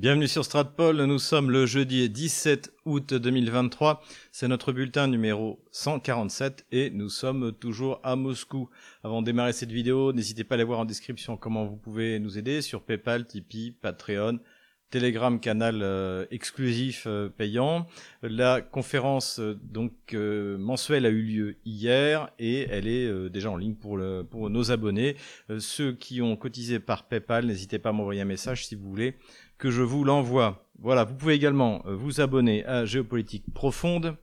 Bienvenue sur Stratpol, nous sommes le jeudi 17 août 2023, c'est notre bulletin numéro 147 et nous sommes toujours à Moscou. Avant de démarrer cette vidéo, n'hésitez pas à aller voir en description comment vous pouvez nous aider sur PayPal, Tipeee, Patreon, Telegram canal euh, exclusif euh, payant. La conférence euh, donc mensuelle a eu lieu hier et elle est déjà en ligne pour, le, pour nos abonnés. ceux qui ont cotisé par PayPal, n'hésitez pas à m'envoyer un message si vous voulez que je vous l'envoie. Voilà, vous pouvez également euh, vous abonner à Géopolitique Profonde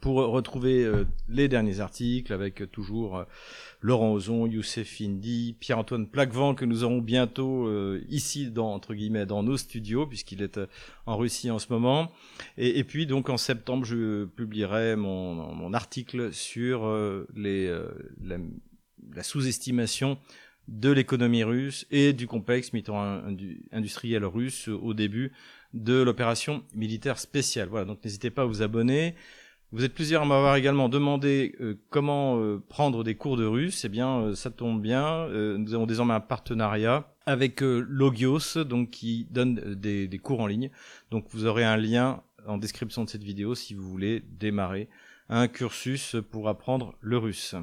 pour retrouver euh, les derniers articles avec euh, toujours Laurent Ozon, Youssef Indy, Pierre-Antoine Plaquevent que nous aurons bientôt ici dans entre guillemets dans nos studios puisqu'il est en Russie en ce moment. Et, puis donc en septembre je publierai mon, article sur les, la, la sous-estimation de l'économie russe et du complexe industriel russe au début de l'opération militaire spéciale. Voilà, donc n'hésitez pas à vous abonner. Vous êtes plusieurs à m'avoir également demandé euh, comment euh, prendre des cours de russe. Eh bien, euh, ça tombe bien. nous avons désormais un partenariat avec Logios, donc qui donne des, des, cours en ligne. Donc, vous aurez un lien en description de cette vidéo si vous voulez démarrer un cursus pour apprendre le russe.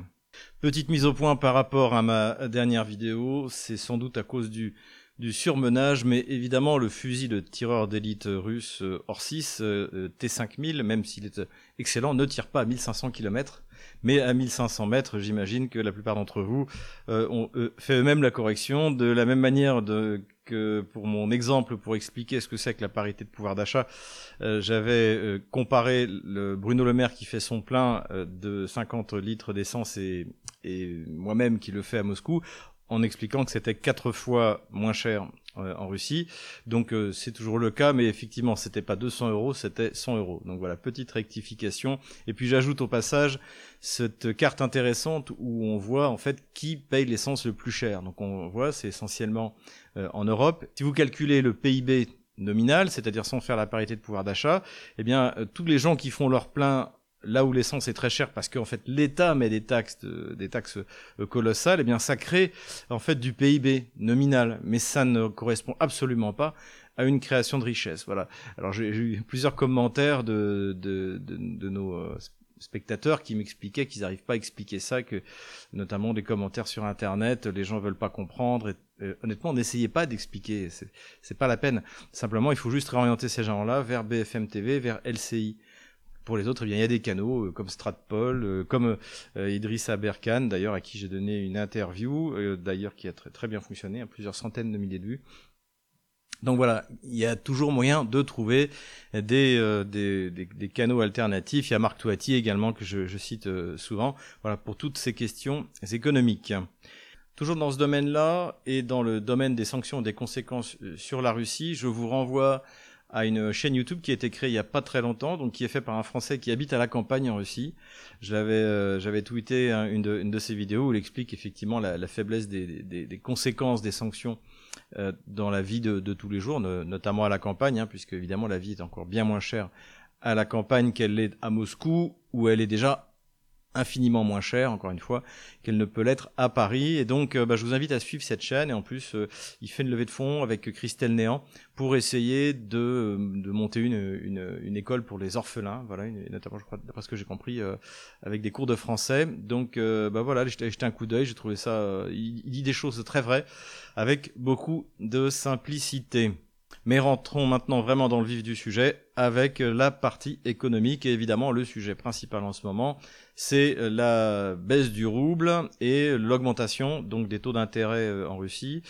Petite mise au point par rapport à ma dernière vidéo, c'est sans doute à cause du, du surmenage, mais évidemment le fusil de tireur d'élite russe euh, Orsis euh, T5000, même s'il est excellent, ne tire pas à 1500 km, mais à 1500 mètres, j'imagine que la plupart d'entre vous euh, ont fait eux-mêmes la correction, de la même manière de, que pour mon exemple, pour expliquer ce que c'est que la parité de pouvoir d'achat, j'avais comparé le Bruno Le Maire qui fait son plein de 50 litres d'essence et, et moi-même qui le fais à Moscou en expliquant que c'était quatre fois moins cher euh, en Russie. Donc euh, c'est toujours le cas, mais effectivement c'était pas 200 euros, c'était 100 euros. Donc voilà, petite rectification. Et puis j'ajoute au passage cette carte intéressante où on voit en fait qui paye l'essence le plus cher. Donc on voit c'est essentiellement euh, en Europe. Si vous calculez le PIB nominal, c'est-à-dire sans faire la parité de pouvoir d'achat, eh bien tous les gens qui font leur plein là où l'essence est très chère parce qu'en fait l'État met des taxes, des taxes euh, colossales, et eh bien ça crée en fait du PIB nominal, mais ça ne correspond absolument pas à une création de richesse. Voilà. Alors j'ai eu plusieurs commentaires de, de, de, nos euh, spectateurs qui m'expliquaient qu'ils n'arrivent pas à expliquer ça, que notamment des commentaires sur Internet, les gens veulent pas comprendre. Et, euh, honnêtement, n'essayez pas d'expliquer, c'est pas la peine. Simplement, il faut juste réorienter ces gens-là vers BFM TV, vers LCI. Pour les autres, eh bien, il y a des canaux euh, comme Stratpol, euh, comme euh, Idrissa Berkane, d'ailleurs, à qui j'ai donné une interview, d'ailleurs, qui a très, bien fonctionné, à plusieurs centaines de milliers de vues. Donc voilà, il y a toujours moyen de trouver des, canaux alternatifs. Il y a Marc Touati également que je, je cite souvent. Voilà pour toutes ces questions économiques. Toujours dans ce domaine-là et dans le domaine des sanctions et des conséquences sur la Russie, je vous renvoie à une chaîne YouTube qui a été créée il y a pas très longtemps, donc qui est fait par un Français qui habite à la campagne en Russie. J'avais euh, j'avais tweeté une, de, ses vidéos où il explique effectivement la, faiblesse des, conséquences des sanctions euh, dans la vie de, de, tous les jours, notamment à la campagne, hein, puisque évidemment la vie est encore bien moins chère à la campagne qu'elle l'est à Moscou, où elle est déjà infiniment moins cher, encore une fois, qu'elle ne peut l'être à Paris. Et donc, euh, bah, je vous invite à suivre cette chaîne. Et en plus, euh, il fait une levée de fonds avec Christelle Néant pour essayer de, euh, de monter une, une, une, école pour les orphelins. Voilà, notamment, je crois, d'après ce que j'ai compris, avec des cours de français. Donc, bah voilà, j'ai jeté un coup d'œil. J'ai trouvé ça. il dit des choses très vraies, avec beaucoup de simplicité. Mais rentrons maintenant vraiment dans le vif du sujet avec la partie économique et évidemment le sujet principal en ce moment, c'est la baisse du rouble et l'augmentation donc des taux d'intérêt euh, en Russie.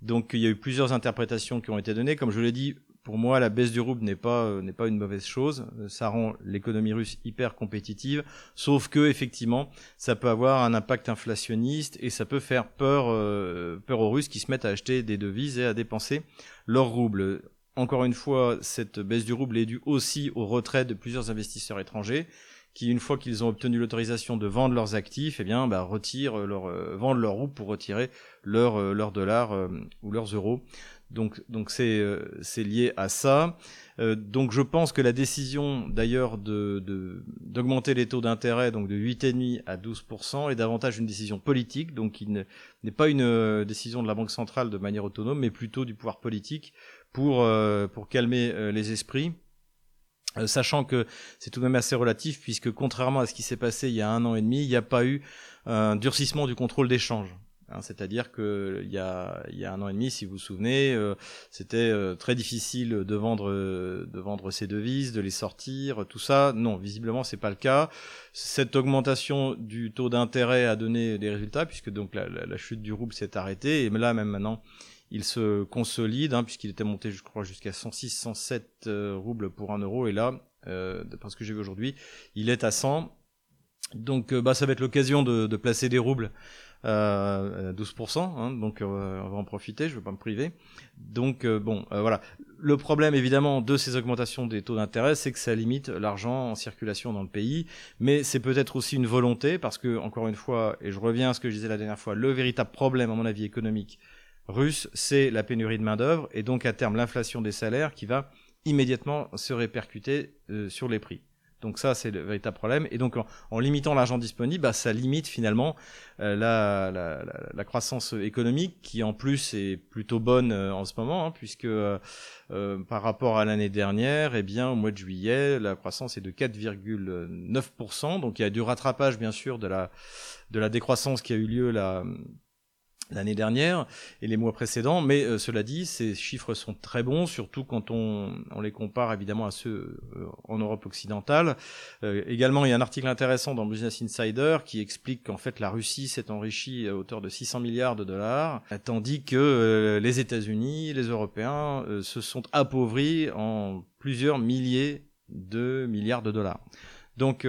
Donc il y a eu plusieurs interprétations qui ont été données, comme je l'ai dit, pour moi, la baisse du rouble n'est pas euh, n'est pas une mauvaise chose. Euh, ça rend l'économie russe hyper compétitive, sauf que effectivement, ça peut avoir un impact inflationniste et ça peut faire peur euh, peur aux Russes qui se mettent à acheter des devises et à dépenser leur rouble. Encore une fois, cette baisse du rouble est due aussi au retrait de plusieurs investisseurs étrangers qui, une fois qu'ils ont obtenu l'autorisation de vendre leurs actifs, eh bien, bah, retirent leur, vendent leur rouble pour retirer leurs leur dollars ou leurs euros. Donc, euh, c'est lié à ça. Euh, donc, je pense que la décision, d'ailleurs, d'augmenter les taux d'intérêt, donc de 8,5 à 12% est davantage une décision politique. Donc, il n'est pas une euh, décision de la Banque centrale de manière autonome, mais plutôt du pouvoir politique pour, pour calmer les esprits. sachant que c'est tout de même assez relatif puisque contrairement à ce qui s'est passé il y a un an et demi, il n'y a pas eu un durcissement du contrôle d'échange. Hein, c'est-à-dire que il y a, un an et demi, si vous vous souvenez, euh, c'était euh, très difficile de vendre, de vendre ces devises, de les sortir, tout ça. Non, visiblement, c'est pas le cas. Cette augmentation du taux d'intérêt a donné des résultats puisque donc la, chute du rouble s'est arrêtée et là même maintenant. Il se consolide hein, puisqu'il était monté, je crois, jusqu'à 106, 107 euh, roubles pour un euro et là, euh, parce que j'ai vu aujourd'hui, il est à 100. Donc, bah, ça va être l'occasion de placer des roubles euh, 12%, hein, donc euh, on va en profiter, je ne veux pas me priver. Donc euh, bon, euh, voilà. Le problème évidemment de ces augmentations des taux d'intérêt, c'est que ça limite l'argent en circulation dans le pays, mais c'est peut-être aussi une volonté, parce que encore une fois, et je reviens à ce que je disais la dernière fois, le véritable problème à mon avis économique russe, c'est la pénurie de main d'œuvre et donc à terme l'inflation des salaires qui va immédiatement se répercuter sur les prix. Donc ça, c'est le véritable problème. Et donc, en, limitant l'argent disponible, bah, ça limite finalement euh, la, la, la, croissance économique, qui en plus est plutôt bonne euh, en ce moment, hein, puisque euh, par rapport à l'année dernière, eh bien, au mois de juillet, la croissance est de 4,9%. Donc, il y a du rattrapage, bien sûr, de la de la décroissance qui a eu lieu là l'année dernière et les mois précédents, mais euh, cela dit, ces chiffres sont très bons, surtout quand on, on les compare évidemment à ceux euh, en Europe occidentale. Euh, également, il y a un article intéressant dans Business Insider qui explique qu'en fait la Russie s'est enrichie à hauteur de 600 milliards de dollars, tandis que les États-Unis, les Européens se sont appauvris en plusieurs milliers de milliards de dollars. Donc,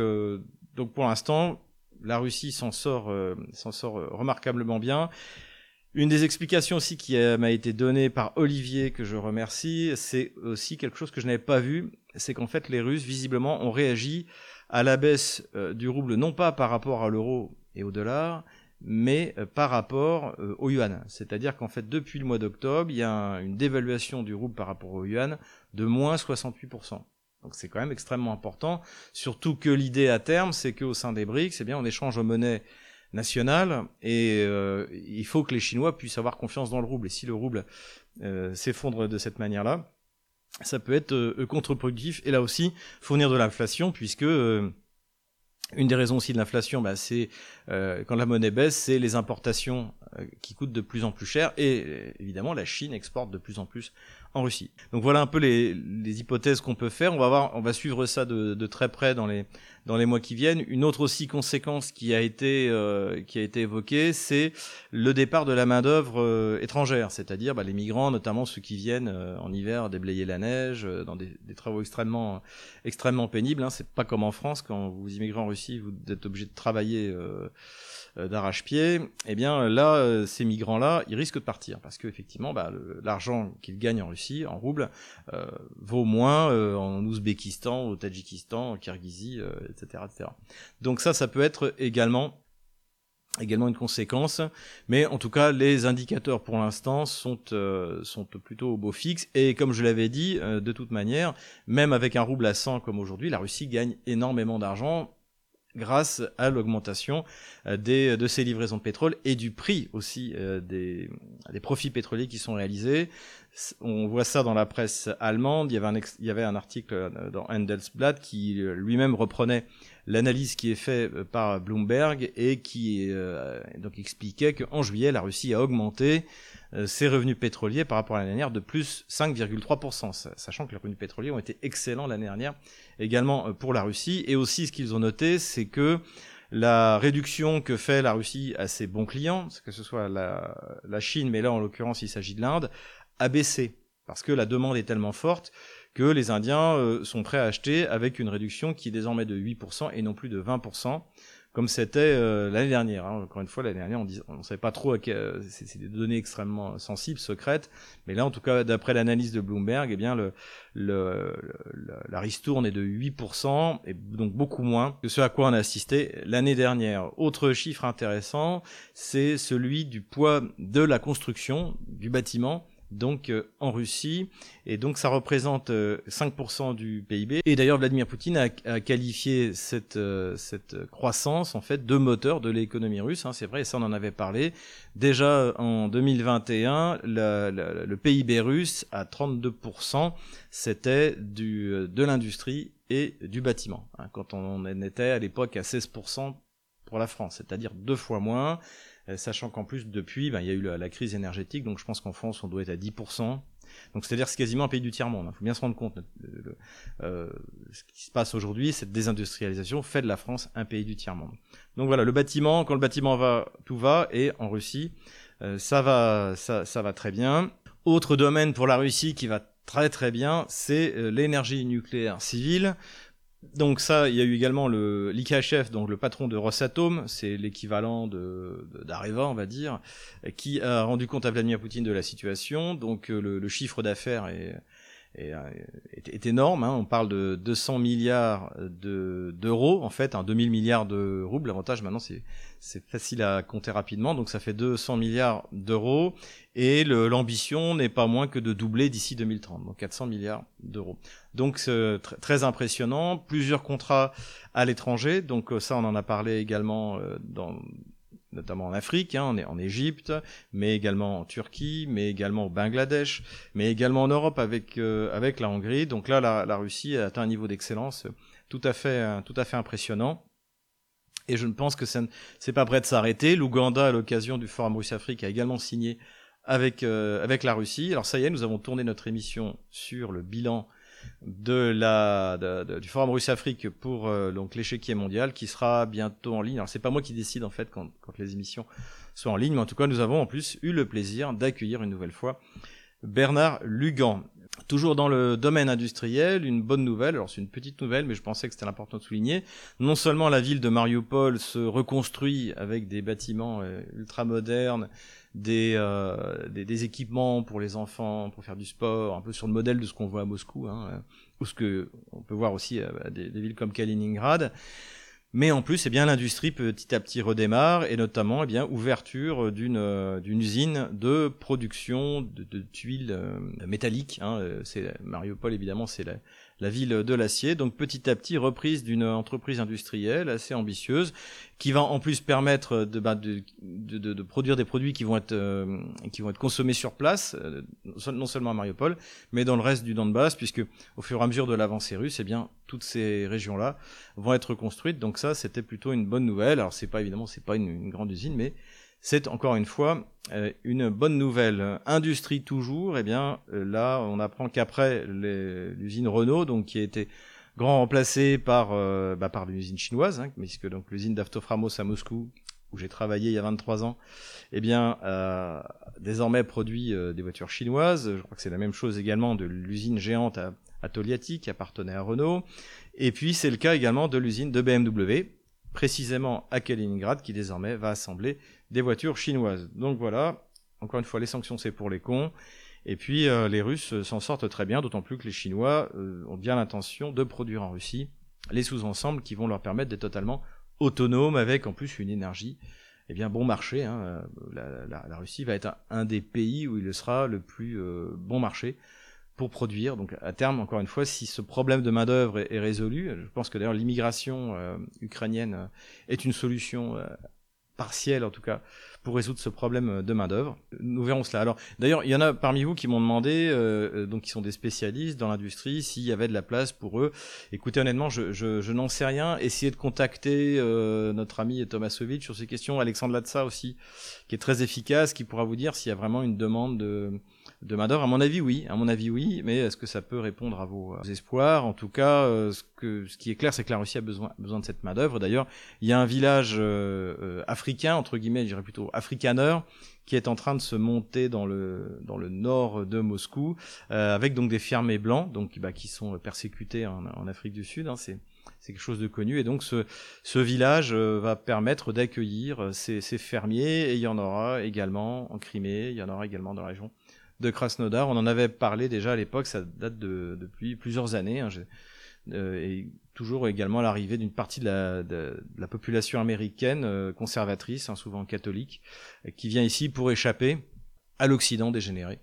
donc pour l'instant, la Russie s'en sort, s'en sort remarquablement bien. Une des explications aussi qui m'a été donnée par Olivier, que je remercie, c'est aussi quelque chose que je n'avais pas vu, c'est qu'en fait les Russes, visiblement, ont réagi à la baisse euh, du rouble, non pas par rapport à l'euro et au dollar, mais euh, par rapport euh, au yuan. C'est-à-dire qu'en fait, depuis le mois d'octobre, il y a une dévaluation du rouble par rapport au yuan de moins 68%. Donc c'est quand même extrêmement important, surtout que l'idée à terme, c'est qu'au sein des BRICS, eh bien, on échange aux monnaies nationale et euh, il faut que les Chinois puissent avoir confiance dans le rouble. Et si le rouble euh, s'effondre de cette manière-là, ça peut être euh, contre-productif et là aussi fournir de l'inflation puisque une des raisons aussi de l'inflation, bah, c'est quand la monnaie baisse, c'est les importations qui coûtent de plus en plus cher et évidemment la Chine exporte de plus en plus en Russie. Donc voilà un peu les, les hypothèses qu'on peut faire. On va voir, on va suivre ça de, de, très près dans les dans les mois qui viennent. Une autre aussi conséquence qui a été euh, qui a été évoquée, c'est le départ de la main d'œuvre euh, étrangère, c'est-à-dire bah, les migrants, notamment ceux qui viennent euh, en hiver déblayer la neige dans des, des travaux extrêmement extrêmement pénibles. Hein. C'est pas comme en France quand vous immigrez en Russie, vous êtes obligé de travailler euh, d'arrache-pied, eh bien là, euh, ces migrants-là, ils risquent de partir parce qu'effectivement, bah, l'argent qu'ils gagnent en Russie, en rouble, euh, vaut moins en Ouzbékistan, au Tadjikistan, en Kirghizie, etc.. Donc ça, ça peut être également une conséquence, mais en tout cas les indicateurs pour l'instant sont sont plutôt au beau fixe. Et comme je l'avais dit de toute manière, même avec un rouble à 100 comme aujourd'hui, la Russie gagne énormément d'argent grâce à l'augmentation euh, de ces livraisons de pétrole et du prix aussi euh, des profits pétroliers qui sont réalisés. On voit ça dans la presse allemande. Il y avait un, article euh, dans Handelsblatt qui lui-même reprenait l'analyse qui est faite par Bloomberg et qui donc expliquait qu'en juillet, la Russie a augmenté ses revenus pétroliers par rapport à l'année dernière de plus 5,3%, sachant que les revenus pétroliers ont été excellents l'année dernière également euh, pour la Russie. Et aussi, ce qu'ils ont noté, c'est que la réduction que fait la Russie à ses bons clients, que ce soit la, la Chine, mais là en l'occurrence il s'agit de l'Inde, a baissé parce que la demande est tellement forte que les Indiens euh, sont prêts à acheter avec une réduction qui est désormais de 8% et non plus de 20% comme c'était euh, l'année dernière. Hein. Encore une fois, l'année dernière, on ne savait pas trop, c'est des données extrêmement sensibles, secrètes, mais là, en tout cas, d'après l'analyse de Bloomberg, eh bien, la ristourne est de 8%, et donc beaucoup moins que ce à quoi on a assisté l'année dernière. Autre chiffre intéressant, c'est celui du poids de la construction du bâtiment donc euh, en Russie, et donc ça représente 5% du PIB. Et d'ailleurs, Vladimir Poutine a, qualifié cette, cette croissance en fait de moteur de l'économie russe. Hein, c'est vrai, et ça on en avait parlé. Déjà en 2021, le PIB russe à 32%, c'était du de l'industrie et du bâtiment. Hein, quand on en était à l'époque à 16% pour la France, c'est-à-dire deux fois moins, euh, sachant qu'en plus depuis, ben, il y a eu la, crise énergétique, donc je pense qu'en France on doit être à 10%. Donc c'est-à-dire c'est quasiment un pays du tiers-monde. Il hein. faut bien se rendre compte. Euh, ce qui se passe aujourd'hui, cette désindustrialisation fait de la France un pays du tiers-monde. Donc voilà, le bâtiment, quand le bâtiment va, tout va, et en Russie, euh, ça va, ça, ça va très bien. Autre domaine pour la Russie qui va très très bien, c'est euh, l'énergie nucléaire civile. Donc ça, il y a eu également le l'IKHF, donc le patron de Rosatom, c'est l'équivalent de d'Areva, on va dire, qui a rendu compte à Vladimir Poutine de la situation. Donc euh, le, le chiffre d'affaires est, est, est, énorme. Hein. On parle de 200 milliards d'euros, en fait, hein, 2000 milliards de roubles. L'avantage maintenant, c'est facile à compter rapidement, donc ça fait 200 milliards d'euros. Et l'ambition n'est pas moins que de doubler d'ici 2030, donc 400 milliards d'euros. Donc c'est très impressionnant. Plusieurs contrats à l'étranger, donc euh, ça on en a parlé également euh, dans notamment en Afrique, hein, en Égypte, mais également en Turquie, mais également au Bangladesh, mais également en Europe avec euh, avec la Hongrie. Donc là, la, Russie a atteint un niveau d'excellence tout à fait tout à fait impressionnant. Et je ne pense que ça c'est pas prêt de s'arrêter. L'Ouganda, à l'occasion du Forum Russie-Afrique, a également signé avec euh, avec la Russie. Alors ça y est, nous avons tourné notre émission sur le bilan de la du forum Russe-Afrique pour euh, donc l'échiquier mondial qui sera bientôt en ligne. Alors c'est pas moi qui décide en fait quand, les émissions sont en ligne, mais en tout cas nous avons en plus eu le plaisir d'accueillir une nouvelle fois Bernard Lugan. Toujours dans le domaine industriel, une bonne nouvelle, alors c'est une petite nouvelle, mais je pensais que c'était important de souligner. Non seulement la ville de Mariupol se reconstruit avec des bâtiments euh, ultra modernes, euh, des, des, équipements pour les enfants, pour faire du sport, un peu sur le modèle de ce qu'on voit à Moscou, hein, euh, ou ce que on peut voir aussi à des, des villes comme Kaliningrad. Mais en plus, eh bien, l'industrie petit à petit redémarre, et notamment, eh bien, ouverture d'une euh, d'une usine de production de, tuiles euh, métalliques. Hein. Euh, c'est Mariupol, évidemment, c'est la, la ville de l'acier. Donc petit à petit reprise d'une entreprise industrielle assez ambitieuse qui va en plus permettre de, bah, de, de, de, produire des produits qui vont être euh, qui vont être consommés sur place, euh, non seulement à Mariupol, mais dans le reste du Donbass, puisque au fur et à mesure de l'avancée russe, eh bien toutes ces régions-là vont être construites. Donc ça, c'était plutôt une bonne nouvelle. Alors c'est pas évidemment c'est pas une, une grande usine, mais c'est encore une fois euh, une bonne nouvelle. Industrie toujours, eh bien euh, là on apprend qu'après l'usine Renault, donc qui a été grand remplacée par euh, bah, par l'usine chinoise, hein, puisque donc l'usine d'Aftoframos à Moscou où j'ai travaillé il y a 23 ans, eh bien désormais produit des voitures chinoises. Je crois que c'est la même chose également de l'usine géante à, à Toliati qui appartenait à Renault. Et puis c'est le cas également de l'usine de BMW précisément à Kaliningrad, qui désormais va assembler des voitures chinoises. Donc voilà, encore une fois, les sanctions, c'est pour les cons. Et puis euh, les Russes s'en sortent très bien, d'autant plus que les Chinois euh, ont bien l'intention de produire en Russie les sous-ensembles qui vont leur permettre d'être totalement autonomes avec en plus une énergie eh bien bon marché. Hein. La, Russie va être un, des pays où il sera le plus euh, bon marché pour produire. Donc à terme, encore une fois, si ce problème de main d'œuvre est, résolu, je pense que d'ailleurs l'immigration euh, ukrainienne euh, est une solution euh, partielle en tout cas pour résoudre ce problème de main d'œuvre. Nous verrons cela. Alors d'ailleurs, il y en a parmi vous qui m'ont demandé, donc qui sont des spécialistes dans l'industrie, s'il y avait de la place pour eux. Écoutez, honnêtement, je, je, je n'en sais rien. Essayez de contacter notre ami Tomasovic sur ces questions. Alexandre Latsa aussi, qui est très efficace, qui pourra vous dire s'il y a vraiment une demande de de main d'œuvre À mon avis, oui. À mon avis, oui. Mais est-ce que ça peut répondre à vos, espoirs? En tout cas, euh, ce, que, ce qui est clair, c'est que la Russie a besoin, besoin de cette main d'œuvre. D'ailleurs, il y a un village euh, euh, africain, entre guillemets, je dirais plutôt africaneur, qui est en train de se monter dans le dans le nord de Moscou, avec donc des fermiers blancs, donc bah, qui sont persécutés en, en Afrique du Sud. Hein, c'est c'est quelque chose de connu. Et donc ce, ce village va permettre d'accueillir ces, ces, fermiers. Et il y en aura également en Crimée, il y en aura également dans la région de Krasnodar. On en avait parlé déjà à l'époque, ça date de, depuis plusieurs années. Hein, euh, et toujours également l'arrivée d'une partie de la, population américaine euh, conservatrice, hein, souvent catholique, qui vient ici pour échapper à l'Occident dégénéré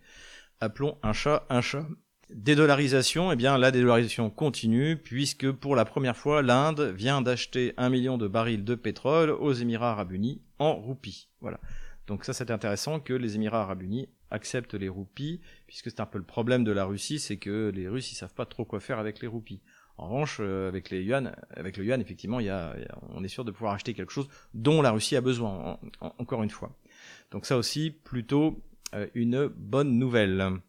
appelons un chat un chat. Dédollarisation, eh bien la dédollarisation continue puisque pour la première fois l'Inde vient d'acheter un million de barils de pétrole aux Émirats Arabes Unis en roupies. Voilà. Donc ça c'est intéressant que les Émirats Arabes Unis acceptent les roupies puisque c'est un peu le problème de la Russie, c'est que les Russes ils savent pas trop quoi faire avec les roupies. En revanche, euh, avec les yuan, avec le yuan, effectivement, il y a, on est sûr de pouvoir acheter quelque chose dont la Russie a besoin. encore une fois. Donc ça aussi, plutôt euh, une bonne nouvelle.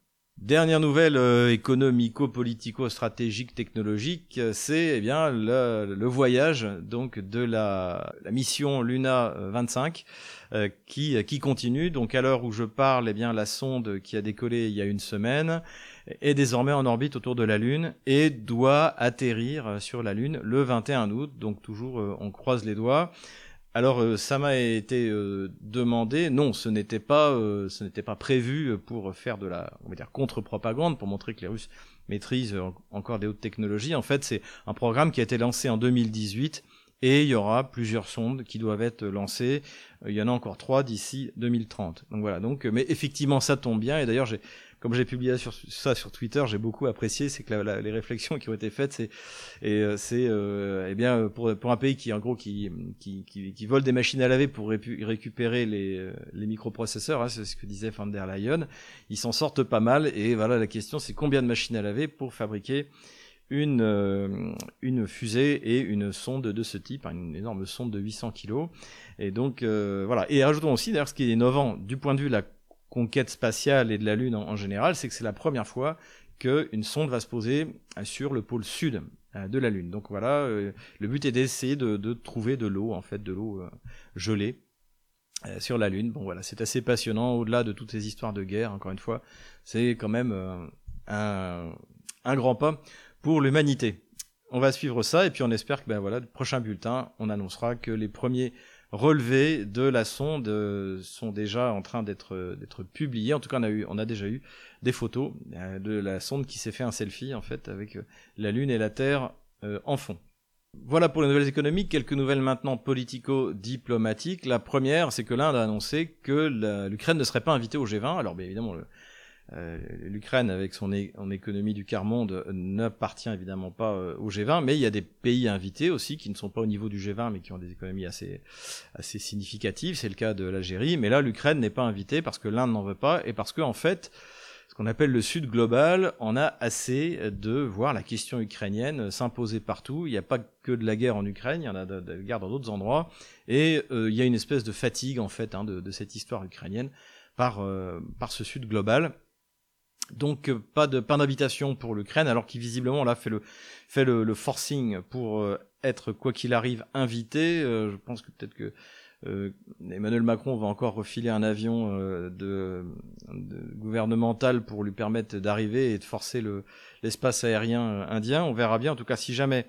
Dernière nouvelle euh, économico-politico-stratégique technologique, c'est eh bien le, voyage donc de la, mission Luna 25 euh, euh, qui qui continue. Donc à l'heure où je parle, eh bien la sonde qui a décollé il y a une semaine est désormais en orbite autour de la Lune et doit atterrir sur la Lune le 21 août. Donc toujours on croise les doigts. Alors euh, ça m'a été euh, demandé. Non, ce n'était pas, euh, ce n'était pas prévu pour faire de la, contre-propagande pour montrer que les Russes maîtrisent encore des hautes technologies. En fait, c'est un programme qui a été lancé en 2018 et il y aura plusieurs sondes qui doivent être lancées. Il y en a encore trois d'ici 2030. Donc voilà. Donc, mais effectivement, ça tombe bien. Et d'ailleurs, j'ai comme j'ai publié sur, ça sur Twitter, j'ai beaucoup apprécié, c'est que les réflexions qui ont été faites, c'est et euh, c'est euh, eh bien pour pour un pays qui en gros qui qui, qui, vole des machines à laver pour récupérer les euh, les microprocesseurs, hein, c'est ce que disait van der Leyen, ils s'en sortent pas mal et voilà la question c'est combien de machines à laver pour fabriquer une, euh, une fusée et une sonde de ce type, hein, une énorme sonde de 800 kg. Et donc voilà. Et ajoutons aussi d'ailleurs ce qui est innovant du point de vue de la conquête spatiale et de la Lune en, général, c'est que c'est la première fois qu'une sonde va se poser euh, sur le pôle sud euh, de la Lune. Donc voilà, euh, le but est d'essayer de, trouver de l'eau, en fait, de l'eau gelée sur la Lune. Bon voilà, c'est assez passionnant, au-delà de toutes ces histoires de guerre, encore une fois, c'est quand même un, grand pas pour l'humanité. On va suivre ça, et puis on espère que, ben voilà, le prochain bulletin, on annoncera que les premiers relevés de la sonde euh, sont déjà en train d'être d'être publiés. En tout cas, on a a déjà eu des photos euh, de la sonde qui s'est fait un selfie en fait avec euh, la Lune et la Terre en fond. Voilà pour les nouvelles économiques. Quelques nouvelles maintenant politico-diplomatiques. La première, c'est que l'Inde a annoncé que l'Ukraine ne serait pas invitée au G20. Alors, bien évidemment, le, euh, L'Ukraine, avec son économie du quart-monde, n'appartient évidemment pas euh, au G20, mais il y a des pays invités aussi qui ne sont pas au niveau du G20, mais qui ont des économies assez, assez significatives. C'est le cas de l'Algérie, mais là, l'Ukraine n'est pas invitée parce que l'Inde n'en veut pas et parce que, en fait, ce qu'on appelle le Sud global, on a assez de voir la question ukrainienne s'imposer partout. Il n'y a pas que de la guerre en Ukraine, il y en a de, la guerre dans d'autres endroits, et euh, il y a une espèce de fatigue en fait hein, de, de, cette histoire ukrainienne par, par ce Sud global. Donc euh, pas de pas d'invitation pour l'Ukraine, alors qu'il visiblement là fait le fait le, forcing pour euh, être quoi qu'il arrive invité. Euh, je pense que peut-être que Emmanuel Macron va encore refiler un avion de, gouvernemental pour lui permettre d'arriver et de forcer le l'espace aérien indien. On verra bien. En tout cas, si jamais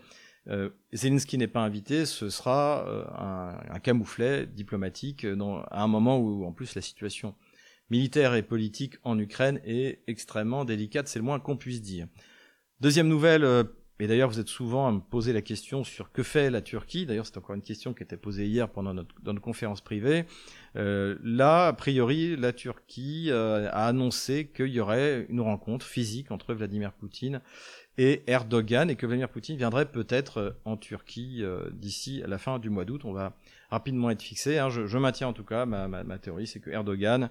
Zelensky n'est pas invité, ce sera un, un, camouflet diplomatique dans, à un moment où en plus la situation militaire et politique en Ukraine est extrêmement délicate, c'est le moins qu'on puisse dire. Deuxième nouvelle, euh, et d'ailleurs vous êtes souvent à me poser la question sur que fait la Turquie, d'ailleurs c'est encore une question qui était posée hier pendant notre, dans conférence privée. Euh, là, a priori, la Turquie euh, a annoncé qu'il y aurait une rencontre physique entre Vladimir Poutine et Erdogan et que Vladimir Poutine viendrait peut-être en Turquie d'ici à la fin du mois d'août. On va rapidement être fixé. Hein. Je, maintiens en tout cas ma, théorie, c'est que Erdogan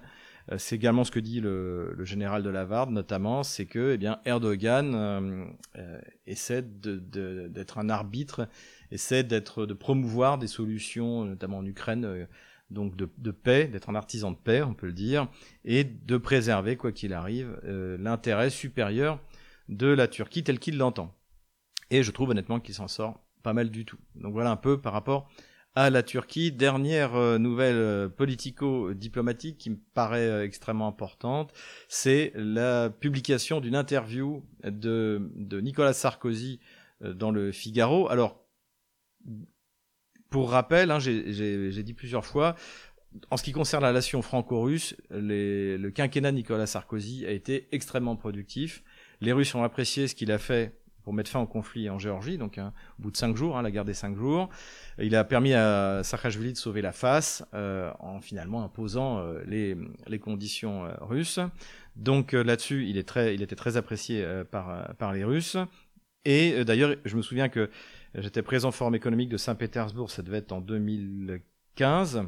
c'est également ce que dit le, général de Lavarde, notamment, c'est que eh bien, Erdogan euh, euh, essaie d'être un arbitre, essaie d'être de promouvoir des solutions, notamment en Ukraine, donc de, paix, d'être un artisan de paix, on peut le dire, et de préserver, quoi qu'il arrive, l'intérêt supérieur de la Turquie tel qu'il l'entend. Et je trouve honnêtement qu'il s'en sort pas mal du tout. Donc voilà un peu par rapport à la Turquie. Dernière euh, nouvelle euh, politico-diplomatique qui me paraît euh, extrêmement importante, c'est la publication d'une interview de, Nicolas Sarkozy dans le Figaro. Alors, pour rappel, hein, j'ai dit plusieurs fois, en ce qui concerne la relation franco-russe, le quinquennat Nicolas Sarkozy a été extrêmement productif. Les Russes ont apprécié ce qu'il a fait pour mettre fin au conflit en Géorgie, donc hein, au bout de cinq jours, hein, la guerre des cinq jours. Il a permis à Saakashvili de sauver la face en finalement imposant les, les conditions russes. Donc là-dessus, il était très apprécié par, par les Russes. Et d'ailleurs, je me souviens que j'étais présent au Forum économique de Saint-Pétersbourg, ça devait être en 2015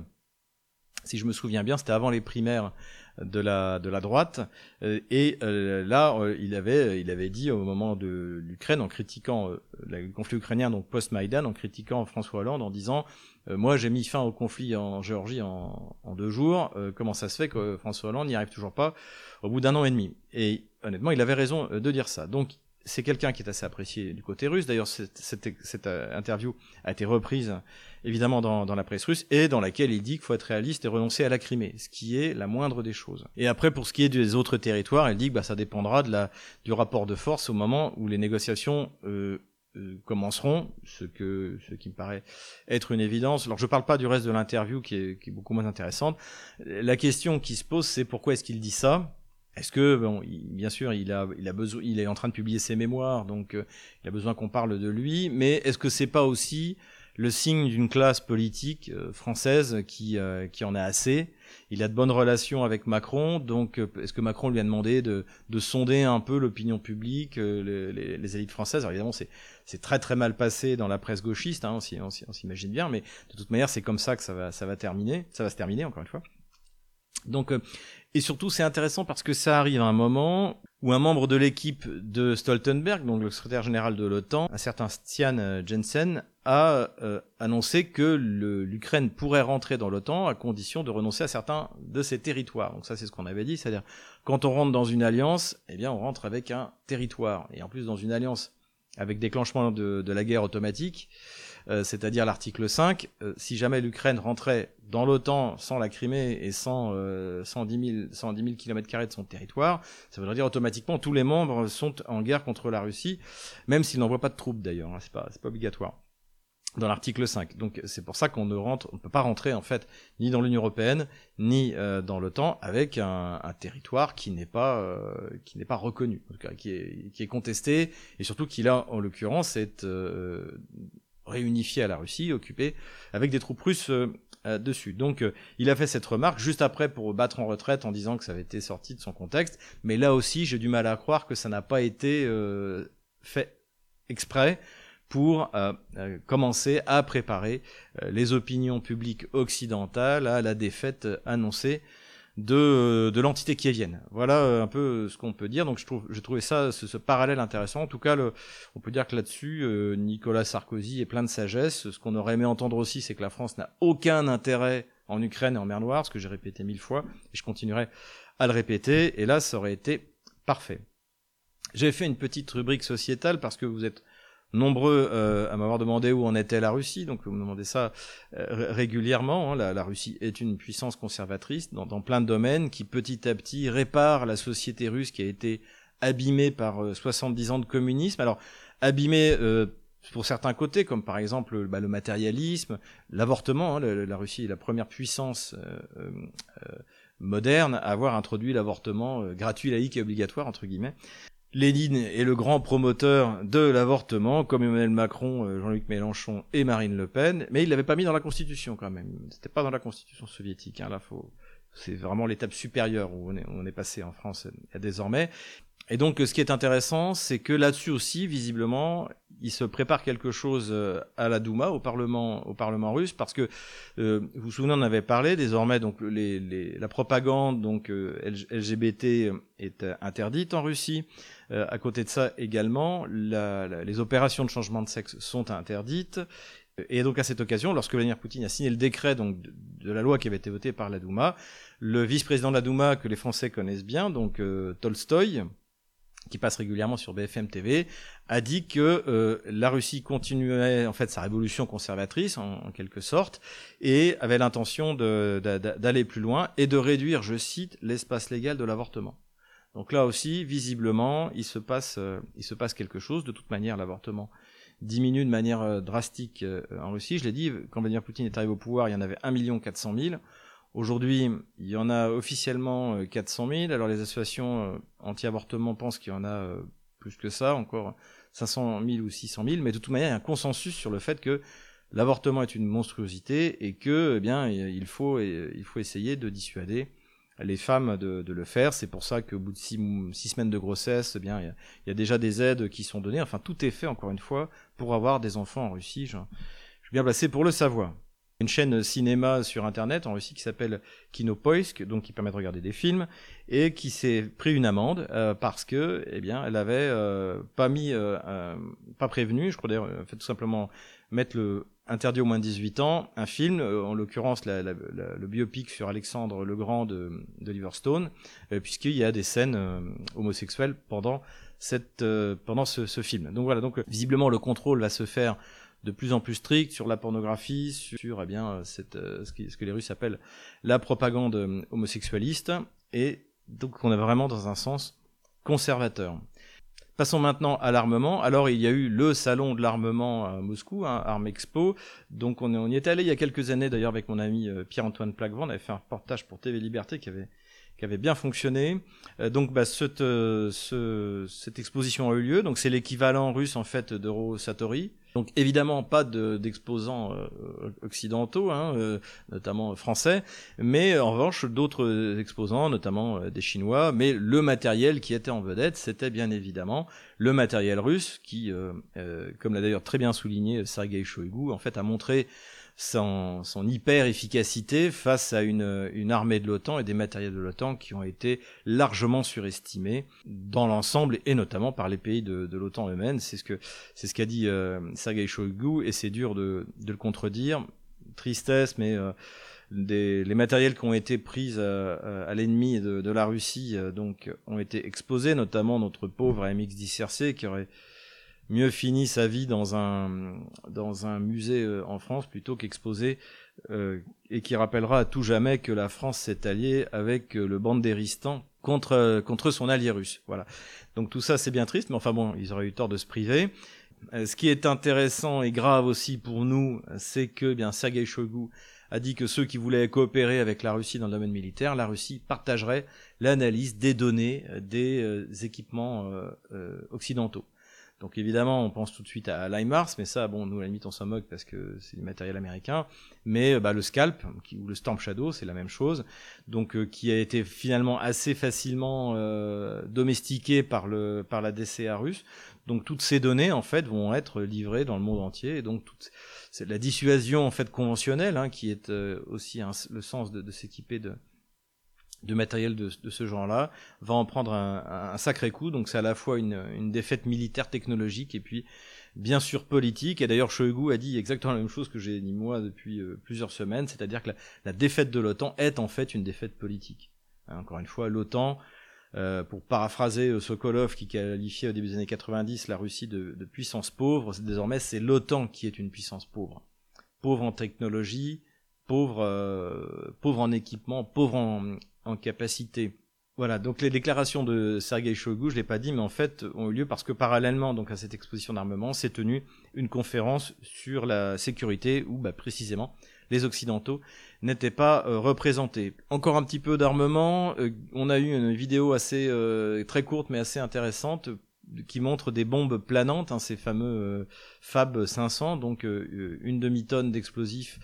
si je me souviens bien, c'était avant les primaires de la de la droite. Euh, et euh, là euh, il avait il avait dit au moment de l'Ukraine en critiquant le conflit ukrainien donc post Maïdan en critiquant François Hollande en disant moi j'ai mis fin au conflit en Géorgie en, en deux jours. Comment ça se fait que François Hollande n'y arrive toujours pas au bout d'un an et demi? Et honnêtement il avait raison de dire ça. Donc c'est quelqu'un qui est assez apprécié du côté russe. D'ailleurs, cette, euh, interview a été reprise évidemment dans, la presse russe et dans laquelle il dit qu'il faut être réaliste et renoncer à la Crimée, ce qui est la moindre des choses. Et après, pour ce qui est des autres territoires, il dit que bah, ça dépendra du rapport de force au moment où les négociations euh, euh, commenceront, ce, qui me paraît être une évidence. Alors je ne parle pas du reste de l'interview qui est beaucoup moins intéressante. La question qui se pose, c'est pourquoi est-ce qu'il dit ça? Est-ce que, bon, bien sûr, il a, il a besoin, il est en train de publier ses mémoires, donc euh, il a besoin qu'on parle de lui. Mais est-ce que c'est pas aussi le signe d'une classe politique euh, française qui, euh, qui en a assez? Il a de bonnes relations avec Macron, donc est-ce que Macron lui a demandé de, de sonder un peu l'opinion publique, les, élites françaises? Alors évidemment, c'est c'est très très mal passé dans la presse gauchiste, hein, on s'imagine bien, mais de toute manière, c'est comme ça que ça va, ça va terminer, ça va se terminer encore une fois. Donc, et surtout, c'est intéressant parce que ça arrive à un moment où un membre de l'équipe de Stoltenberg, donc le secrétaire général de l'OTAN, un certain Stian euh, Jensen, a euh, annoncé que l'Ukraine pourrait rentrer dans l'OTAN à condition de renoncer à certains de ses territoires. Donc ça, c'est ce qu'on avait dit, c'est-à-dire quand on rentre dans une alliance, eh bien, on rentre avec un territoire. Et en plus, dans une alliance avec déclenchement de, de la guerre automatique, euh, c'est-à-dire l'article 5, euh, si jamais l'Ukraine rentrait dans l'OTAN sans la Crimée et sans, 110 000, km de son territoire, ça voudrait dire automatiquement tous les membres sont en guerre contre la Russie, même s'ils n'envoient pas de troupes d'ailleurs, hein, c'est pas, pas obligatoire dans l'article 5. Donc c'est pour ça qu'on ne rentre, on peut pas rentrer en fait ni dans l'Union européenne ni euh, dans l'OTAN avec un, territoire qui n'est pas qui n'est pas reconnu, qui est qui est contesté et surtout qui là en l'occurrence est réunifié à la Russie, occupé avec des troupes russes euh, euh, dessus. Donc euh, il a fait cette remarque juste après pour battre en retraite en disant que ça avait été sorti de son contexte. Mais là aussi, j'ai du mal à croire que ça n'a pas été fait exprès pour commencer à préparer les opinions publiques occidentales à la défaite annoncée de, de l'entité kievienne. Voilà euh, un peu ce qu'on peut dire. Donc je trouve, ça, ce, parallèle intéressant. En tout cas, on peut dire que là-dessus, euh, Nicolas Sarkozy est plein de sagesse. Ce qu'on aurait aimé entendre aussi, c'est que la France n'a aucun intérêt en Ukraine et en mer Noire, ce que j'ai répété mille fois, et je continuerai à le répéter. Et là, ça aurait été parfait. J'ai fait une petite rubrique sociétale parce que vous êtes nombreux euh, à m'avoir demandé où en était la Russie, donc vous me demandez ça euh, régulièrement. Hein. La, Russie est une puissance conservatrice dans, plein de domaines qui petit à petit répare la société russe qui a été abîmée par 70 euh, ans de communisme. Alors abîmée pour certains côtés, comme par exemple bah, le matérialisme, l'avortement. Hein. la, Russie est la première puissance moderne à avoir introduit l'avortement gratuit, laïque et obligatoire entre guillemets. Lénine est le grand promoteur de l'avortement, comme Emmanuel Macron, euh, Jean-Luc Mélenchon et Marine Le Pen, mais il l'avait pas mis dans la Constitution quand même. C'était pas dans la Constitution soviétique. Hein, là, faut, c'est vraiment l'étape supérieure où on est, on est passé en France euh, désormais. Et donc, ce qui est intéressant, c'est que là-dessus aussi, visiblement, il se prépare quelque chose euh, à la Douma, au Parlement, au Parlement russe, parce que euh, vous vous souvenez, on avait parlé. Désormais, donc les, les, la propagande donc euh, LGBT est interdite en Russie. à côté de ça, également, la, les opérations de changement de sexe sont interdites. Et donc à cette occasion, lorsque Vladimir Poutine a signé le décret donc de, de la loi qui avait été votée par la Douma, le vice-président de la Douma que les Français connaissent bien, donc Tolstoï, qui passe régulièrement sur BFM TV, a dit que euh, la Russie continuait en fait sa révolution conservatrice en, quelque sorte et avait l'intention d'aller plus loin et de réduire, je cite, l'espace légal de l'avortement. Donc là aussi, visiblement, il se passe, euh, il se passe quelque chose. De toute manière, l'avortement diminue de manière euh, drastique en Russie. Je l'ai dit, quand Vladimir Poutine est arrivé au pouvoir, il y en avait 1 400 000. Aujourd'hui, il y en a officiellement 400 euh, 000. Alors les associations euh, anti-avortement pensent qu'il y en a euh, plus que ça, encore 500 000 ou 600 000, mais de toute manière, il y a un consensus sur le fait que l'avortement est une monstruosité et que, eh bien, il faut, il faut essayer de dissuader les femmes de, le faire. C'est pour ça qu'au bout de six, semaines de grossesse, eh bien, il y, a, déjà des aides qui sont données. Enfin, tout est fait, encore une fois, pour avoir des enfants en Russie. Je, je suis bien placé pour le savoir une chaîne cinéma sur internet en Russie qui s'appelle Kinopoisk, donc qui permet de regarder des films, et qui s'est pris une amende euh, parce que, eh bien, elle avait euh, pas mis, euh, pas prévenu, je crois d'ailleurs, fait tout simplement mettre le interdit au moins de 18 ans un film, en l'occurrence le biopic sur Alexandre le Grand de, de Liverstone, puisqu'il y a des scènes homosexuelles pendant cette pendant ce, ce, film. Donc voilà, donc visiblement le contrôle va se faire de plus en plus strict sur la pornographie, sur eh bien, euh, cette, euh, ce, que les Russes appellent la propagande euh, homosexualiste, et donc on est vraiment dans un sens conservateur. Passons maintenant à l'armement. Alors il y a eu le salon de l'armement à Moscou, hein, Arm Expo. Donc on, on, y est allé il y a quelques années d'ailleurs avec mon ami Pierre-Antoine Plaquevent. On avait fait un reportage pour TV Liberté qui avait qui avait bien fonctionné. donc bah, cette, ce, cette exposition a eu lieu. Donc c'est l'équivalent russe en fait d'Euro Satori. Donc évidemment pas d'exposants euh, occidentaux, hein, euh, notamment français, mais en revanche d'autres exposants, notamment euh, des Chinois. Mais le matériel qui était en vedette, c'était bien évidemment le matériel russe, qui, comme l'a d'ailleurs très bien souligné Sergei Shoigu, en fait a montré son, son hyper efficacité face à une, une armée de l'OTAN et des matériels de l'OTAN qui ont été largement surestimés dans l'ensemble et notamment par les pays de, de l'OTAN eux-mêmes. C'est ce c'est ce qu'a dit euh, Sergei Shoigu et c'est dur de, de, le contredire. Tristesse, mais euh, des, les matériels qui ont été pris euh, à l'ennemi de, de, la Russie donc ont été exposés, notamment notre pauvre AMX-10RC qui aurait mieux fini sa vie dans un, dans un musée euh, en France plutôt qu'exposé euh, et qui rappellera à tout jamais que la France s'est alliée avec euh, le Bandéristan contre, contre son allié russe. Voilà. Donc tout ça c'est bien triste, mais enfin bon, ils auraient eu tort de se priver. ce qui est intéressant et grave aussi pour nous, c'est que eh bien Sergei Shoigu a dit que ceux qui voulaient coopérer avec la Russie dans le domaine militaire, la Russie partagerait l'analyse des données des équipements occidentaux. Donc évidemment, on pense tout de suite à l'IMARS, mais ça, bon, nous à la limite on s'en moque parce que c'est du matériel américain. Mais bah, le Scalp ou le Storm Shadow, c'est la même chose. Donc euh, qui a été finalement assez facilement euh, domestiqué par le par la DCA russe. Donc toutes ces données en fait vont être livrées dans le monde entier. Et donc toute c'est la dissuasion en fait conventionnelle hein, qui est euh, aussi le sens de s'équiper de de matériel de, de ce genre-là, va en prendre un, un sacré coup. Donc c'est à la fois une, une, défaite militaire technologique et puis bien sûr politique. Et d'ailleurs Shoigu a dit exactement la même chose que j'ai dit moi depuis euh, plusieurs semaines, c'est-à-dire que la, la, défaite de l'OTAN est en fait une défaite politique. Hein, encore une fois, l'OTAN, euh, pour paraphraser euh, Sokolov qui qualifiait au début des années 90 la Russie de, de puissance pauvre, désormais c'est l'OTAN qui est une puissance pauvre. Pauvre en technologie, pauvre, euh, pauvre en équipement, pauvre en, en capacité. Voilà, donc les déclarations de Sergei Shoigu, je l'ai pas dit, mais en fait ont eu lieu parce que parallèlement donc à cette exposition d'armement, s'est tenue une conférence sur la sécurité où bah, précisément les occidentaux n'étaient pas euh, représentés. Encore un petit peu d'armement, euh, on a eu une vidéo assez euh, très courte mais assez intéressante qui montre des bombes planantes, hein, ces fameux euh, Fab 500, donc euh, une demi-tonne d'explosifs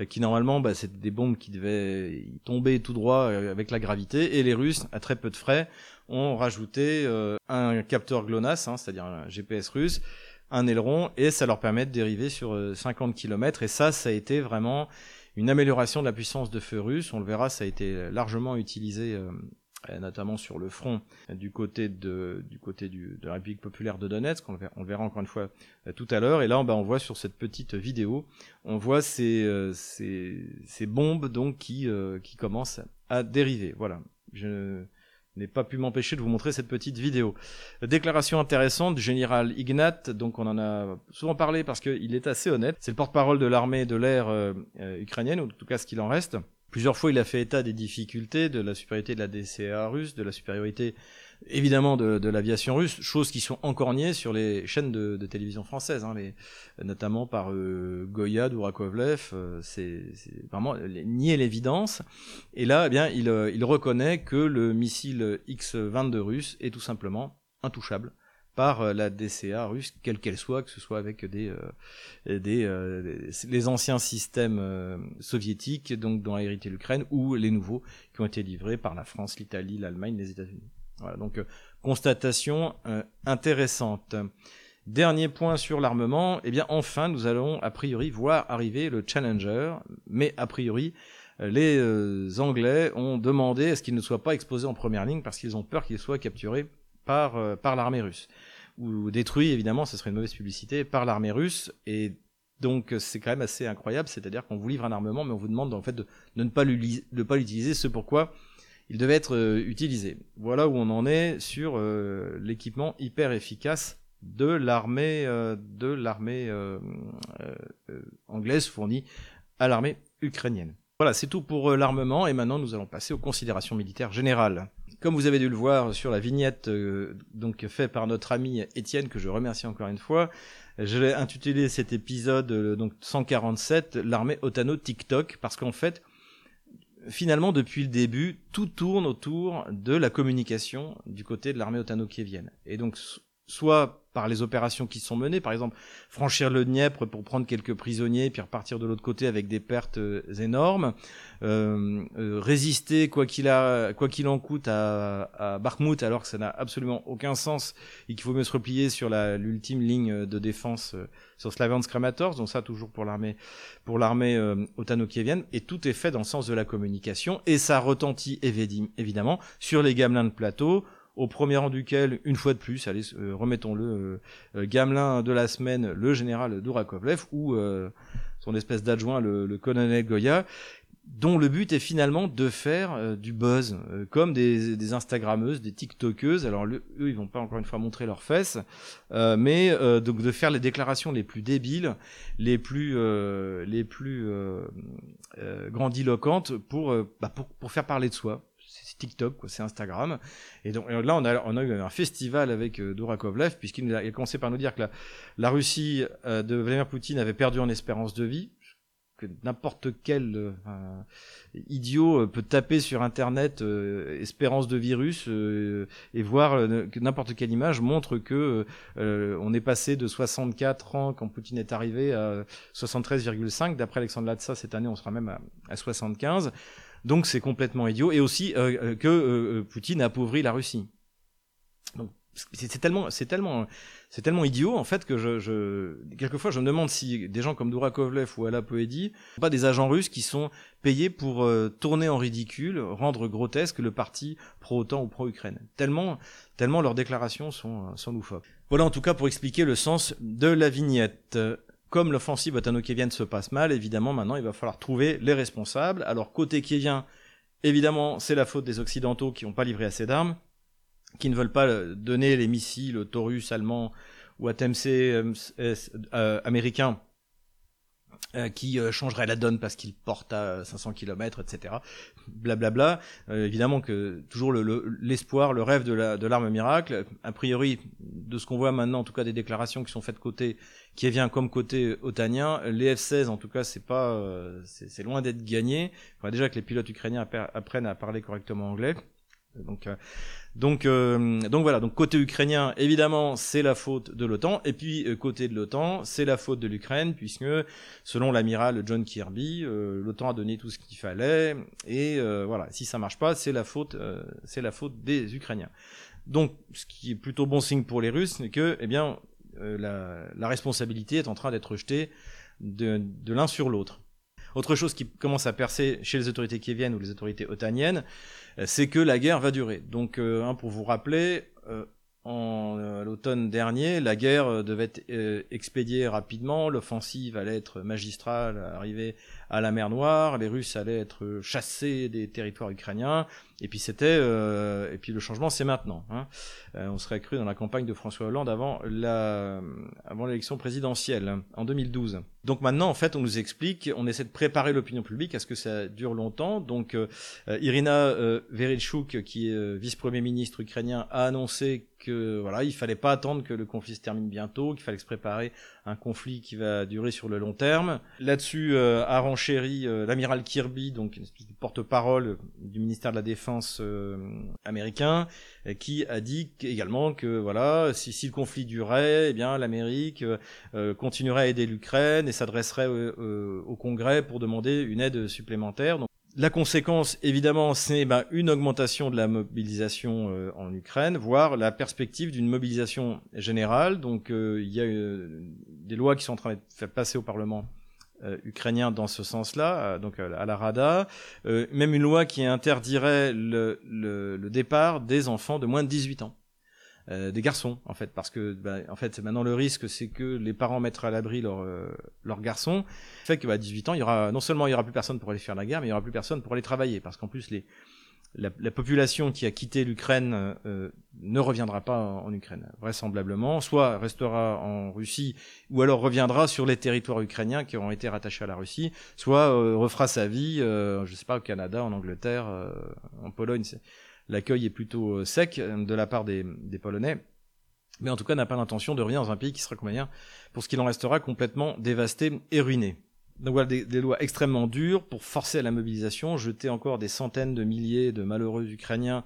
euh, qui normalement, bah, des bombes qui devaient tomber tout droit avec la gravité, et les Russes, à très peu de frais, ont rajouté un capteur GLONASS, hein, c'est-à-dire un GPS russe, un aileron, et ça leur permet de dériver sur 50 km, et ça, ça a été vraiment une amélioration de la puissance de feu russe, on le verra, ça a été largement utilisé euh, notamment sur le front du côté de du côté de la République populaire de Donetsk. On verra, on encore une fois euh, tout à l'heure. Et là, ben, on voit sur cette petite vidéo, on voit ces, euh, ces, bombes donc qui qui commencent à dériver. Voilà. Je n'ai pas pu m'empêcher de vous montrer cette petite vidéo. Déclaration intéressante du général Ignat, donc on en a souvent parlé parce qu'il est assez honnête. C'est le porte-parole de l'armée de l'air ukrainienne, ou en tout cas ce qu'il en reste. Plusieurs fois, il a fait état des difficultés, de la supériorité de la DCA russe, de la supériorité évidemment de, l'aviation russe, choses qui sont encore niées sur les chaînes de, télévision françaises, hein, notamment par euh, Goyad ou Rakovlev. Euh, c'est vraiment nier l'évidence. Et là, eh il, euh, il reconnaît que le missile X-22 russe est tout simplement intouchable par la DCA russe, quelle qu'elle soit, que ce soit avec des, des, les anciens systèmes soviétiques, donc dont a hérité l'Ukraine, ou les nouveaux qui ont été livrés par la France, l'Italie, l'Allemagne, les États-Unis. Voilà, donc constatation intéressante. Dernier point sur l'armement, eh bien enfin nous allons a priori voir arriver le Challenger, mais a priori euh, les euh, Anglais ont demandé à ce qu'il ne soit pas exposé en première ligne parce qu'ils ont peur qu'il soit capturé par, euh, par l'armée russe. Ou détruit, évidemment, ce serait une mauvaise publicité, par l'armée russe. Et donc c'est quand même assez incroyable, c'est-à-dire qu'on vous livre un armement, mais on vous demande en fait de, ne pas l'utiliser, ce pourquoi il devait être utilisé. Voilà où on en est sur l'équipement hyper efficace de l'armée euh, de l'armée euh, euh, anglaise fournie à l'armée ukrainienne. Voilà, c'est tout pour l'armement et maintenant nous allons passer aux considérations militaires générales. Comme vous avez dû le voir sur la vignette donc faite par notre ami Étienne que je remercie encore une fois, je l'ai intitulé cet épisode donc 147 l'armée Otano TikTok parce qu'en fait finalement depuis le début tout tourne autour de la communication du côté de l'armée otano-kievienne. Et donc soit par les opérations qui sont menées, par exemple franchir le Dniepr pour prendre quelques prisonniers, puis repartir de l'autre côté avec des pertes euh, énormes, euh, euh, résister quoi qu'il a, quoi qu'il en coûte à, à Bakhmut, alors que ça n'a absolument aucun sens et qu'il faut mieux se replier sur l'ultime ligne de défense sur Slaviansk donc ça toujours pour l'armée pour l'armée otano-kievienne, et tout est fait dans le sens de la communication et ça retentit évidemment sur les gamelins de plateau au premier rang duquel, une fois de plus, allez, euh, remettons-le, euh, euh, Gamelin de la semaine, le général Dourakovlev, ou son espèce d'adjoint, le, colonel Goya, dont le but est finalement de faire du buzz, comme des, des, Instagrammeuses, des TikTokeuses. Alors eux, ils vont pas encore une fois montrer leurs fesses, mais donc de faire les déclarations les plus débiles, les plus les plus grandiloquentes pour, bah, pour pour faire parler de soi TikTok, c'est Instagram. Et donc là, on a, eu un festival avec euh, Dourakovlev, puisqu'il a, commencé par nous dire que la, Russie euh, de Vladimir Poutine avait perdu en espérance de vie, que n'importe quel euh, idiot peut taper sur Internet espérance de virus et voir que n'importe quelle image montre que on est passé de 64 ans quand Poutine est arrivé à 73,5. D'après Alexandre Latsa, cette année, on sera même à 75. Donc c'est complètement idiot. Et aussi euh, euh, que euh, Poutine appauvrit la Russie. Donc c'est tellement, c'est tellement, c'est tellement idiot en fait que je, je, quelquefois je me demande si des gens comme Dourakovlev ou Ala Poedi, pas des agents russes qui sont payés pour tourner en ridicule, rendre grotesque le parti pro-OTAN ou pro-Ukraine. Tellement, tellement leurs déclarations sont, sont loufoques. Voilà en tout cas pour expliquer le sens de la vignette comme l'offensive otano-kievienne se passe mal, évidemment, maintenant, il va falloir trouver les responsables. Alors, côté kievien, évidemment, c'est la faute des Occidentaux qui n'ont pas livré assez d'armes, qui ne veulent pas donner les missiles Taurus allemands ou ATMC euh, euh, américains euh, qui euh, changerait la donne parce qu'il porte à 500 km, etc. Blablabla. Euh, évidemment que toujours l'espoir, le, le, rêve de l'arme miracle. A priori, de ce qu'on voit maintenant, en tout cas des déclarations qui sont faites côté qui vient comme côté otanien, les F-16, en tout cas, c'est pas, c'est loin d'être gagné. Il déjà que les pilotes ukrainiens apprennent à parler correctement anglais. Donc, euh, donc, euh, donc voilà. Donc côté ukrainien, évidemment, c'est la faute de l'OTAN. Et puis euh, côté de l'OTAN, c'est la faute de l'Ukraine, puisque selon l'amiral John Kirby, l'OTAN a donné tout ce qu'il fallait. Et voilà, si ça marche pas, c'est la faute, c'est la faute des Ukrainiens. Donc, ce qui est plutôt bon signe pour les Russes, c'est que, eh bien, la, la, responsabilité est en train d'être jetée de, l'un sur l'autre. Autre chose qui commence à percer chez les autorités kieviennes ou les autorités otaniennes, euh, c'est que la guerre va durer. Donc, euh, pour vous rappeler, euh, en l'automne dernier, la guerre devait être expédiée rapidement, l'offensive allait être magistrale, arriver à la mer Noire, les Russes allaient être chassés des territoires ukrainiens, et puis c'était, euh, et puis le changement c'est maintenant. Hein. Euh, on serait cru dans la campagne de François Hollande avant la, avant l'élection présidentielle hein, en 2012. Donc maintenant en fait on nous explique, on essaie de préparer l'opinion publique à ce que ça dure longtemps. Donc euh, Irina Vereshchuk, qui est vice-premier ministre ukrainien, a annoncé que voilà, il fallait pas attendre que le conflit se termine bientôt, qu'il fallait se préparer un conflit qui va durer sur le long terme. Là-dessus euh, a renchéri euh, l'amiral Kirby, donc une porte-parole du ministère de la Défense euh, américain, qui a dit également que voilà, si, le conflit durait, eh bien l'Amérique continuerait à aider l'Ukraine et s'adresserait au Congrès pour demander une aide supplémentaire. La conséquence, évidemment, c'est bah, une augmentation de la mobilisation euh, en Ukraine, voire la perspective d'une mobilisation générale. Donc, euh, il y a euh, des lois qui sont en train d'être passer au Parlement ukrainien dans ce sens-là, donc à la Rada. même une loi qui interdirait le, le départ des enfants de moins de 18 ans. Euh, des garçons en fait parce que bah, en fait maintenant le risque c'est que les parents mettent à l'abri leurs euh, leurs garçons fait que bah, à 18 ans il y aura non seulement il y aura plus personne pour aller faire la guerre mais il y aura plus personne pour aller travailler parce qu'en plus les la, population qui a quitté l'Ukraine euh, ne reviendra pas en, Ukraine, vraisemblablement, soit restera en Russie, ou alors reviendra sur les territoires ukrainiens qui auront été rattachés à la Russie, soit refera sa vie, je sais pas, au Canada, en Angleterre, en Pologne l'accueil est plutôt euh, sec euh, de la part des, Polonais mais en tout cas n'a pas l'intention de revenir dans un pays qui sera, comme pour ce qu'il en restera, complètement dévasté et ruiné. Donc voilà des, lois extrêmement dures pour forcer à la mobilisation, jeter encore des centaines de milliers de malheureux Ukrainiens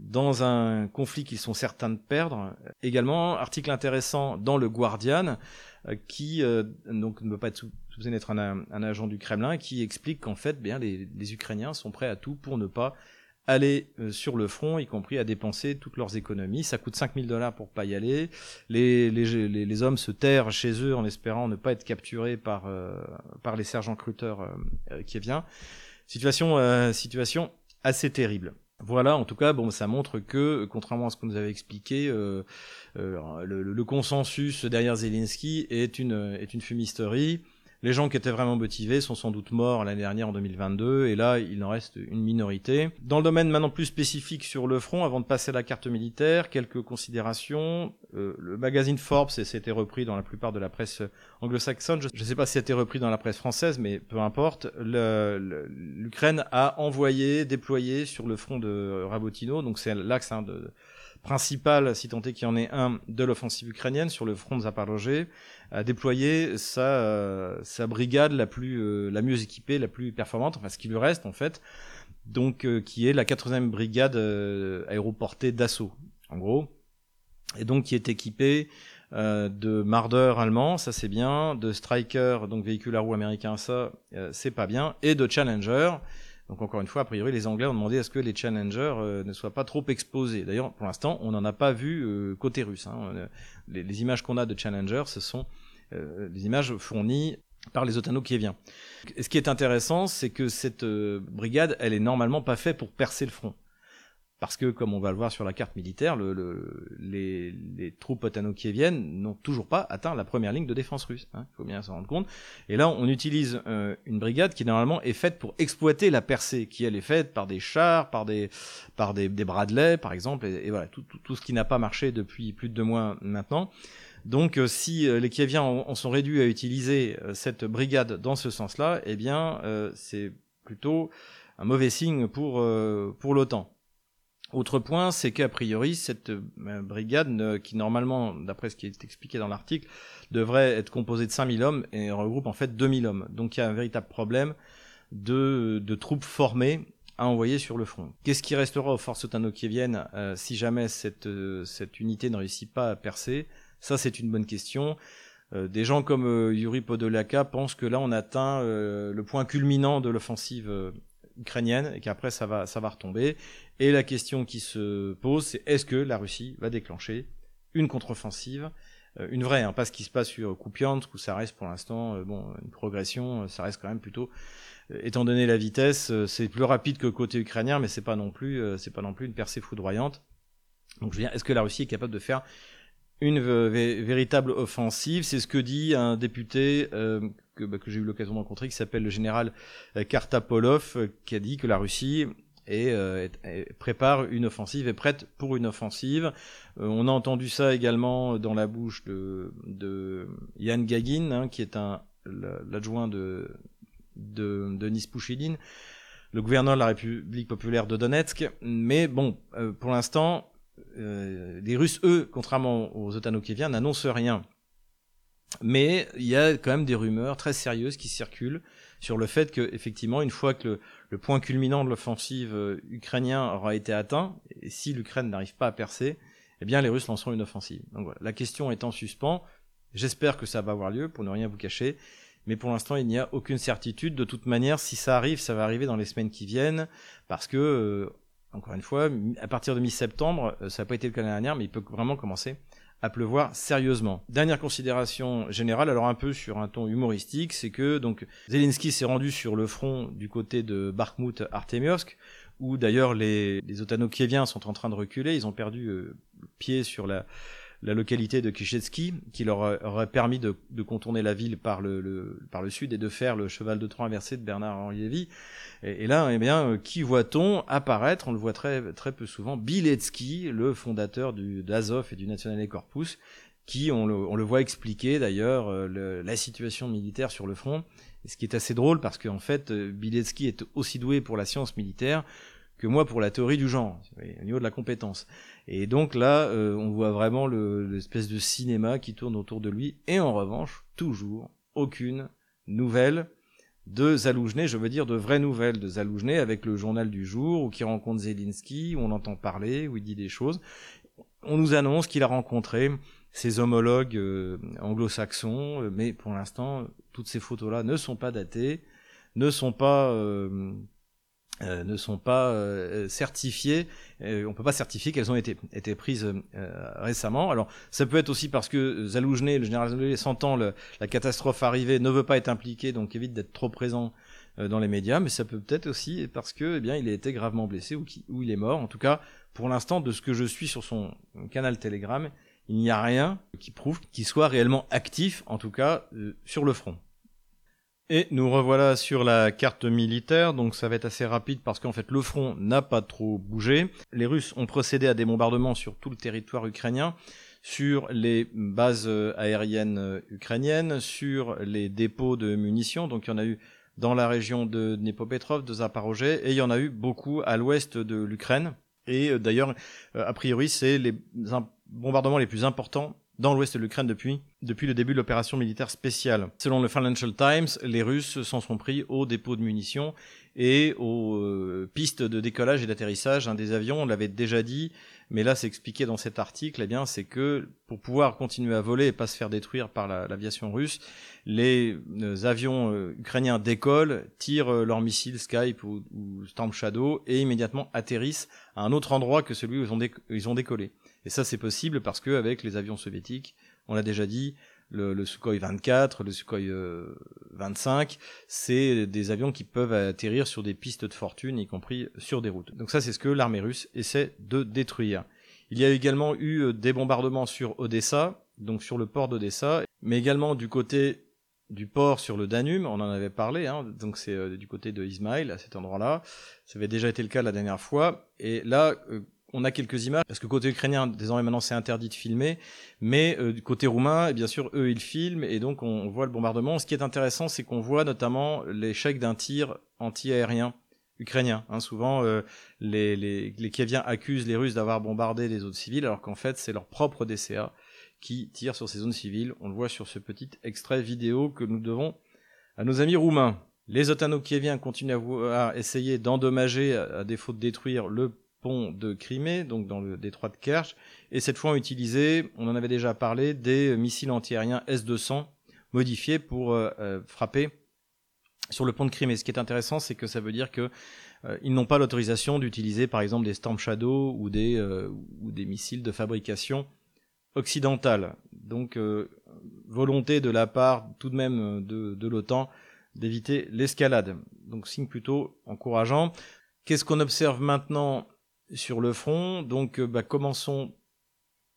dans un conflit qu'ils sont certains de perdre. Également, article intéressant dans le Guardian, euh, qui donc ne peut pas être soupçonné d'être un, agent du Kremlin, qui explique qu'en fait, bien les Ukrainiens sont prêts à tout pour ne pas aller euh, sur le front, y compris à dépenser toutes leurs économies. Ça coûte 5000 dollars pour pas y aller. Les, les, les, hommes se terrent chez eux en espérant ne pas être capturés par, euh, par les sergents cruteurs euh, qui vient. Situation, situation assez terrible. Voilà, en tout cas, bon, ça montre que, contrairement à ce que nous avait expliqué, le, le, consensus derrière Zelensky est une, est une fumisterie. Les gens qui étaient vraiment motivés sont sans doute morts l'année dernière en 2022 et là il en reste une minorité. Dans le domaine maintenant plus spécifique sur le front, avant de passer à la carte militaire, quelques considérations. Euh, le magazine Forbes, et c'était repris dans la plupart de la presse anglo-saxonne, je ne sais pas si c'était repris dans la presse française, mais peu importe, l'Ukraine a envoyé, déployé sur le front de Rabotino, donc c'est l'axe hein, de principal, si tant est qu'il y en ait un, de l'offensive ukrainienne sur le front de Zaporozhye, a déployé sa, euh, sa brigade la plus euh, la mieux équipée, la plus performante, enfin ce qui lui reste en fait, donc euh, qui est la 80e brigade aéroportée d'assaut, en gros, et donc qui est équipée de Marder allemand, ça c'est bien, de Striker, donc véhicule à roues américain, ça c'est pas bien, et de Challenger, donc encore une fois, a priori, les Anglais ont demandé à ce que les challengers euh, ne soient pas trop exposés. D'ailleurs, pour l'instant, on n'en a pas vu euh, côté russe. Hein. Euh, les, images qu'on a de challengers, ce sont des images fournies par les Otano-Kieviens. Ce qui est intéressant, c'est que cette brigade, elle est normalement pas faite pour percer le front parce que, comme on va le voir sur la carte militaire, le, les, les, troupes otano-kieviennes n'ont toujours pas atteint la première ligne de défense russe. Hein, il faut bien s'en rendre compte. Et là, on utilise euh, une brigade qui normalement est faite pour exploiter la percée, qui elle est faite par des chars, par des, par des, des Bradley, par exemple, et, voilà tout, tout, tout, ce qui n'a pas marché depuis plus de deux mois maintenant. Donc, euh, si euh, les Kieviens en, sont réduits à utiliser cette brigade dans ce sens-là, eh bien, c'est plutôt un mauvais signe pour pour l'OTAN. Autre point, c'est qu'a priori, cette euh, brigade, qui normalement, d'après ce qui est expliqué dans l'article, devrait être composée de 5000 hommes et regroupe en fait 2000 hommes. Donc il y a un véritable problème de, troupes formées à envoyer sur le front. Qu'est-ce qui restera aux forces otano-kieviennes euh, si jamais cette, euh, cette unité ne réussit pas à percer? Ça, c'est une bonne question. des gens comme Yuri Podolaka pensent que là, on atteint le point culminant de l'offensive ukrainienne et qu'après ça va retomber et la question qui se pose c'est est-ce que la Russie va déclencher une contre-offensive euh, une vraie hein, pas ce qui se passe sur Kupiansk où ça reste pour l'instant euh, bon une progression euh, ça reste quand même plutôt étant donné la vitesse c'est plus rapide que côté ukrainien mais c'est pas non plus c'est pas non plus une percée foudroyante donc je veux dire est-ce que la Russie est capable de faire une véritable offensive? C'est ce que dit un député que, bah, que j'ai eu l'occasion de rencontrer, qui s'appelle le général Kartapolov, qui a dit que la Russie est, prépare une offensive, est prête pour une offensive. on a entendu ça également dans la bouche de, de Yann Gagin, hein, qui est un l'adjoint de, de Denis Pouchiline, le gouverneur de la République populaire de Donetsk. Mais bon, pour l'instant, les Russes, eux, contrairement aux Otano-Kieviens, n'annoncent rien. Mais il y a quand même des rumeurs très sérieuses qui circulent sur le fait que, effectivement, une fois que le, point culminant de l'offensive euh, ukrainienne aura été atteint, et si l'Ukraine n'arrive pas à percer, eh bien, les Russes lanceront une offensive. Donc voilà, la question est en suspens. J'espère que ça va avoir lieu, pour ne rien vous cacher. Mais pour l'instant, il n'y a aucune certitude. De toute manière, si ça arrive, ça va arriver dans les semaines qui viennent, parce que, euh, encore une fois, à partir de mi-septembre, euh, ça n'a pas été le cas l'année dernière, mais il peut vraiment commencer à pleuvoir sérieusement. Dernière considération générale, alors un peu sur un ton humoristique, c'est que donc Zelensky s'est rendu sur le front du côté de Bakhmut Artemiovsk, où d'ailleurs les, les Otano-Kieviens sont en train de reculer, ils ont perdu euh, pied sur la, la localité de Kishetsky, qui leur aurait permis de, contourner la ville par le, par le sud et de faire le cheval de Troie inversé de Bernard-Henri Lévy. Et, là, eh bien, euh, qui voit-on apparaître? On le voit très, très peu souvent. Biletsky, le fondateur du d'Azov et du National Corpus, qui, on le, on le voit expliquer d'ailleurs euh, la situation militaire sur le front. ce qui est assez drôle parce qu'en fait, euh, Biletsky est aussi doué pour la science militaire que moi pour la théorie du genre, au niveau de la compétence. Et donc là, euh, on voit vraiment l'espèce de cinéma qui tourne autour de lui. Et en revanche, toujours aucune nouvelle de Zaloujné, je veux dire de vraies nouvelles de Zaloujné avec le journal du jour, ou qui rencontre Zelensky, où on entend parler, où il dit des choses. On nous annonce qu'il a rencontré ses homologues euh, anglo-saxons, euh, mais pour l'instant, toutes ces photos-là ne sont pas datées, ne sont pas ne sont pas euh, certifiées. Euh, on peut pas certifier qu'elles ont été, prises récemment. Alors ça peut être aussi parce que Zaloujny, le général Zaloujny, sentant la catastrophe arriver, ne veut pas être impliqué, donc évite d'être trop présent dans les médias. Mais ça peut peut-être aussi parce que, eh bien, il a été gravement blessé ou, ou il est mort. En tout cas, pour l'instant, de ce que je suis sur son canal Telegram, il n'y a rien qui prouve qu'il soit réellement actif, en tout cas sur le front. Et nous revoilà sur la carte militaire, donc ça va être assez rapide parce qu'en fait le front n'a pas trop bougé. Les Russes ont procédé à des bombardements sur tout le territoire ukrainien, sur les bases euh, aériennes euh, ukrainiennes, sur les dépôts de munitions, donc il y en a eu dans la région de Dnepopetrov, de Zaporozhye, et il y en a eu beaucoup à l'ouest de l'Ukraine. Et euh, d'ailleurs, a priori, c'est les bombardements les plus importants dans l'ouest de l'Ukraine depuis, depuis le début de l'opération militaire spéciale. Selon le Financial Times, les Russes s'en sont pris aux dépôts de munitions et aux euh, pistes de décollage et d'atterrissage des avions. On l'avait déjà dit, mais là c'est expliqué dans cet article. Eh bien, c'est que pour pouvoir continuer à voler et pas se faire détruire par l'aviation russe, les euh, avions euh, ukrainiens décollent, tirent leurs missiles Skype ou, Storm Shadow et immédiatement atterrissent à un autre endroit que celui où ils ont décollé. Et ça, c'est possible parce qu'avec les avions soviétiques, on l'a déjà dit, le, le, Sukhoi 24, le Sukhoi 25, euh, c'est des avions qui peuvent atterrir sur des pistes de fortune, y compris sur des routes. Donc ça, c'est ce que l'armée russe essaie de détruire. Il y a également eu euh, des bombardements sur Odessa, donc sur le port d'Odessa, mais également du côté du port sur le Danube, on en avait parlé, hein, donc c'est euh, du côté de Ismail, à cet endroit-là. Ça avait déjà été le cas la dernière fois. Et là, on a quelques images, parce que côté ukrainien, désormais maintenant c'est interdit de filmer, mais euh, côté roumain, bien sûr, eux ils filment, et donc on, voit le bombardement. Ce qui est intéressant, c'est qu'on voit notamment l'échec d'un tir anti-aérien ukrainien. Hein. Souvent, euh, les, Kieviens accusent les Russes d'avoir bombardé des zones civiles, alors qu'en fait c'est leur propre DCA qui tire sur ces zones civiles. On le voit sur ce petit extrait vidéo que nous devons à nos amis roumains. Les Otano-Kieviens continuent à, essayer d'endommager, à défaut de détruire, le pont de Crimée, donc dans le détroit de Kerch, et cette fois on utilisait, on en avait déjà parlé, des missiles antiaériens S-200 modifiés pour euh, euh, frapper sur le pont de Crimée. Ce qui est intéressant, c'est que ça veut dire que euh, ils n'ont pas l'autorisation d'utiliser par exemple des Storm Shadow ou des, missiles de fabrication occidentale. Donc volonté de la part tout de même de l'OTAN d'éviter l'escalade. Donc signe plutôt encourageant. Qu'est-ce qu'on observe maintenant sur le front. Donc euh, bah, commençons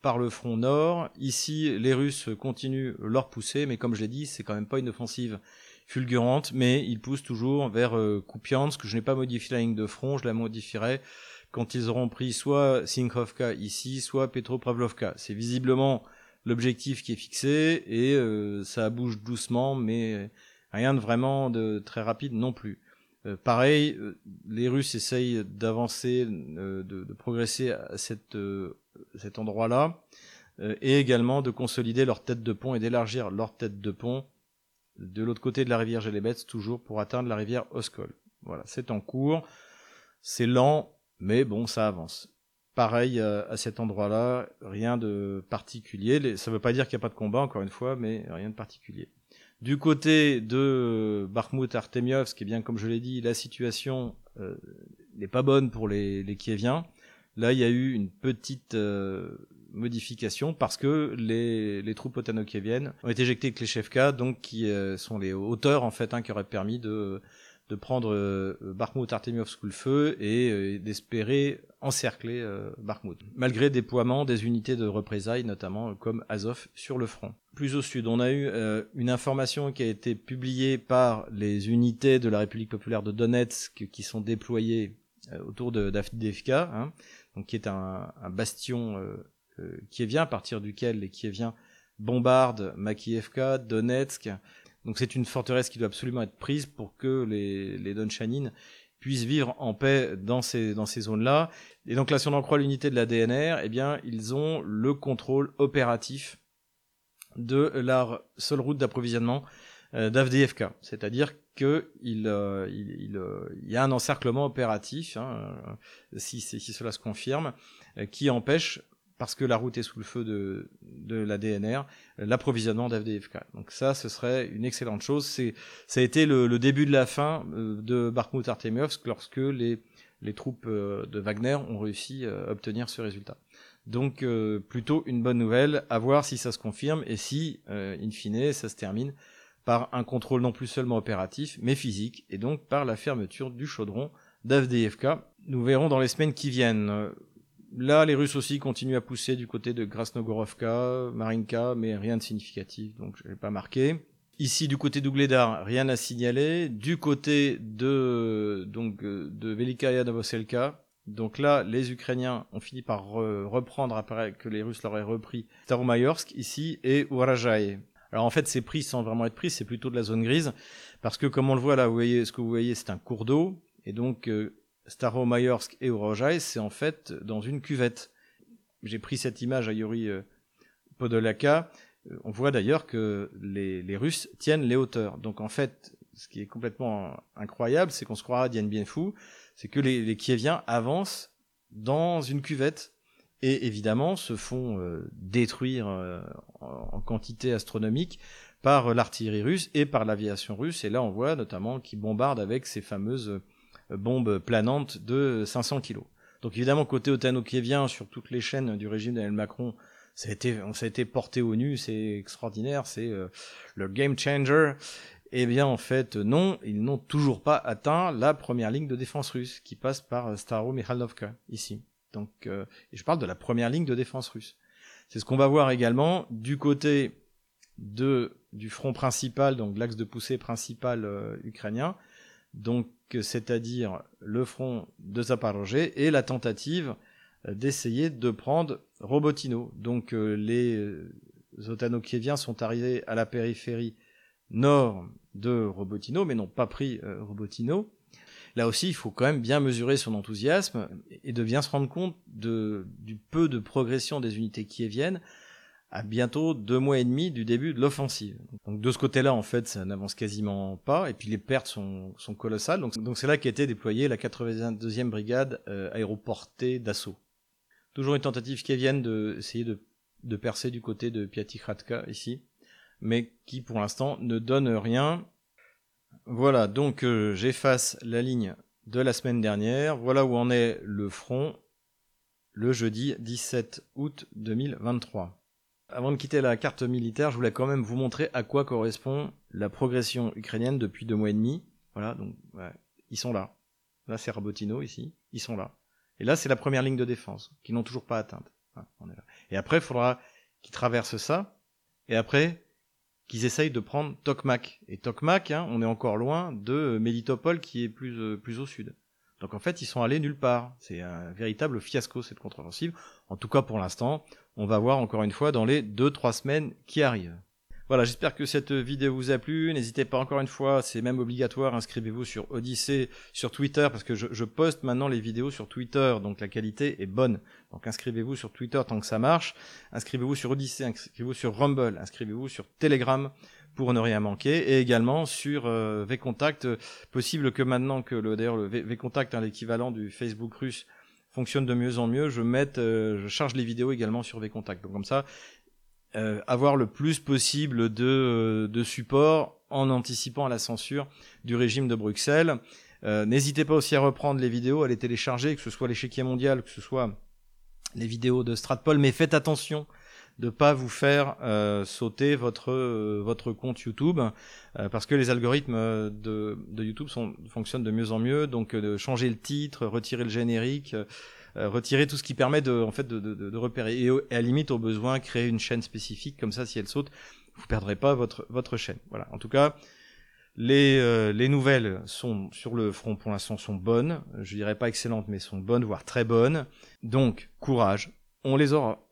par le front nord. Ici, les Russes continuent leur poussée, mais comme je l'ai dit, c'est quand même pas une offensive fulgurante, mais ils poussent toujours vers euh, Kupiansk. Je n'ai pas modifié la ligne de front, je la modifierai quand ils auront pris soit Sinkhovka ici, soit Petropavlovka. C'est visiblement l'objectif qui est fixé et euh, ça bouge doucement, mais rien de vraiment de très rapide non plus. Euh, pareil, euh, les Russes essayent d'avancer, euh, de, progresser à cet endroit-là, et également de consolider leur tête de pont et d'élargir leur tête de pont de l'autre côté de la rivière Gelebets, toujours pour atteindre la rivière Oskol. Voilà, c'est en cours, c'est lent, mais bon, ça avance. Pareil à cet endroit-là, rien de particulier. Ça ne veut pas dire qu'il n'y a pas de combat, encore une fois, mais rien de particulier. Du côté de Bakhmut Artemiovsk, eh bien, comme je l'ai dit, la situation euh, n'est pas bonne pour les, les Kieviens. Là, il y a eu une petite euh, modification parce que les, les troupes otano-kieviennes ont été éjectées avec les Shevka, donc qui euh, sont les hauteurs en fait hein, qui auraient permis de de prendre euh, Bakhmut Artemiovsk sous le feu et euh, d'espérer encercler euh, malgré déploiement des unités de représailles, notamment comme Azov sur le front. Plus au sud, on a eu une information qui a été publiée par les unités de la République populaire de Donetsk qui sont déployées autour de d'Avdiivka, hein, donc qui est un, un bastion qui vient à partir duquel les Kieviens bombardent Makievka, Donetsk, donc c'est une forteresse qui doit absolument être prise pour que les, les puissent vivre en paix dans ces, dans ces zones-là. Et donc là, si on en croit l'unité de la DNR, eh bien, ils ont le contrôle opératif de la seule route d'approvisionnement euh. C'est-à-dire qu'il euh, il, euh, il, y a un encerclement opératif, hein, si, si, cela se confirme, qui empêche parce que la route est sous le feu de, de la DNR, l'approvisionnement d'AFDFK. Donc ça, ce serait une excellente chose. C'est, ça a été le, le, début de la fin euh, de Bakhmut Artemiovsk lorsque les, les troupes euh, de Wagner ont réussi à obtenir ce résultat. Donc euh, plutôt une bonne nouvelle, à voir si ça se confirme et si, in fine, ça se termine par un contrôle non plus seulement opératif, mais physique, et donc par la fermeture du chaudron d'AFDFK. Nous verrons dans les semaines qui viennent. Là, les Russes aussi continuent à pousser du côté de Grasnogorovka, Marinka, mais rien de significatif, donc je n'ai pas marqué. Ici, du côté d'Ougledar, rien à signaler. Du côté de donc de Velikaya Novoselka, donc là, les Ukrainiens ont fini par reprendre après que les Russes l'auraient repris Staromayorsk ici et Urajai. Alors en fait, c'est pris sans vraiment être pris, c'est plutôt de la zone grise parce que comme on le voit là, vous voyez ce que vous voyez, c'est un cours d'eau et donc euh, Staromayorsk et Urojai, c'est en fait dans une cuvette. J'ai pris cette image à Yuri euh, Podolaka. Euh, on voit d'ailleurs que les, Russes tiennent les hauteurs. Donc en fait, ce qui est complètement incroyable, c'est qu'on se croira Dien Bien Phu, c'est que les, Kieviens avancent dans une cuvette et évidemment se font euh, détruire en, quantité astronomique par l'artillerie russe et par l'aviation russe. Et là, on voit notamment qu'ils bombardent avec ces fameuses bombe planante de 500 kilos. Donc évidemment, côté otano-kievien, sur toutes les chaînes du régime d'Emmanuel Macron, ça a été, ça a été porté au nu, c'est extraordinaire, c'est euh, le game changer. Eh bien, en fait, non, ils n'ont toujours pas atteint la première ligne de défense russe, qui passe par Staro Mikhalovka, ici. Donc, euh, et je parle de la première ligne de défense russe. C'est ce qu'on va voir également du côté de, du front principal, donc l'axe de poussée principal euh, ukrainien, donc c'est-à-dire le front de Zaporozhye et la tentative euh, d'essayer de prendre Robotino. Donc euh, les euh, Otano-Kieviens sont arrivés à la périphérie nord de Robotino, mais n'ont pas pris Robotino. Là aussi, il faut quand même bien mesurer son enthousiasme et de bien se rendre compte du peu de progression des unités kieviennes à bientôt deux mois et demi du début de l'offensive. Donc de ce côté-là, en fait, ça n'avance quasiment pas, et puis les pertes sont, colossales. Donc c'est là qu'a été déployée la 82e brigade euh, aéroportée d'assaut. Toujours une tentative qui vienne d'essayer de, de percer du côté de Piatikratka ici, mais qui pour l'instant ne donne rien. Voilà, donc euh, j'efface la ligne de la semaine dernière. Voilà où en est le front le jeudi 17 août 2023. Avant de quitter la carte militaire, je voulais quand même vous montrer à quoi correspond la progression ukrainienne depuis deux mois et demi. Voilà, donc ouais, ils sont là. Là, c'est Rabotino ici, ils sont là. Et là, c'est la première ligne de défense qu'ils n'ont toujours pas atteinte. Et après, il faudra qu'ils traversent ça. Et après, qu'ils essayent de prendre Tokmak. Et Tokmak, hein, on est encore loin de Melitopol qui est plus, euh, plus au sud. Donc en fait, ils sont allés nulle part. C'est un véritable fiasco cette contre-offensive. En tout cas pour l'instant, on va voir encore une fois dans les 2-3 semaines qui arrivent. Voilà, j'espère que cette vidéo vous a plu. N'hésitez pas encore une fois, c'est même obligatoire, inscrivez-vous sur Odyssey, sur Twitter, parce que je, poste maintenant les vidéos sur Twitter, donc la qualité est bonne. Donc inscrivez-vous sur Twitter tant que ça marche. Inscrivez-vous sur Odyssey, inscrivez-vous sur Rumble, inscrivez-vous sur Telegram pour ne rien manquer, et également sur euh, VContact. Possible que maintenant que le d'ailleurs le VContact, hein, l'équivalent du Facebook russe, fonctionne de mieux en mieux, je mette, euh, je charge les vidéos également sur VContact. Donc comme ça, euh, avoir le plus possible de, euh, de support en anticipant à la censure du régime de Bruxelles. N'hésitez pas aussi à reprendre les vidéos, à les télécharger, que ce soit l'échiquier mondial, que ce soit les vidéos de Stratpol, mais faites attention de pas vous faire euh, sauter votre euh, votre compte YouTube euh, parce que les algorithmes de, de YouTube fonctionnent de mieux en mieux donc de changer le titre retirer le générique retirer tout ce qui permet de, en fait, de, de, de repérer. Et, à limite, au besoin, créer une chaîne spécifique, comme ça, si elle saute, vous perdrez pas votre, votre chaîne. Voilà. En tout cas, les, les nouvelles sont sur le front pour sont bonnes. Je dirais pas excellentes, mais sont bonnes, voire très bonnes. Donc, courage. On les aura.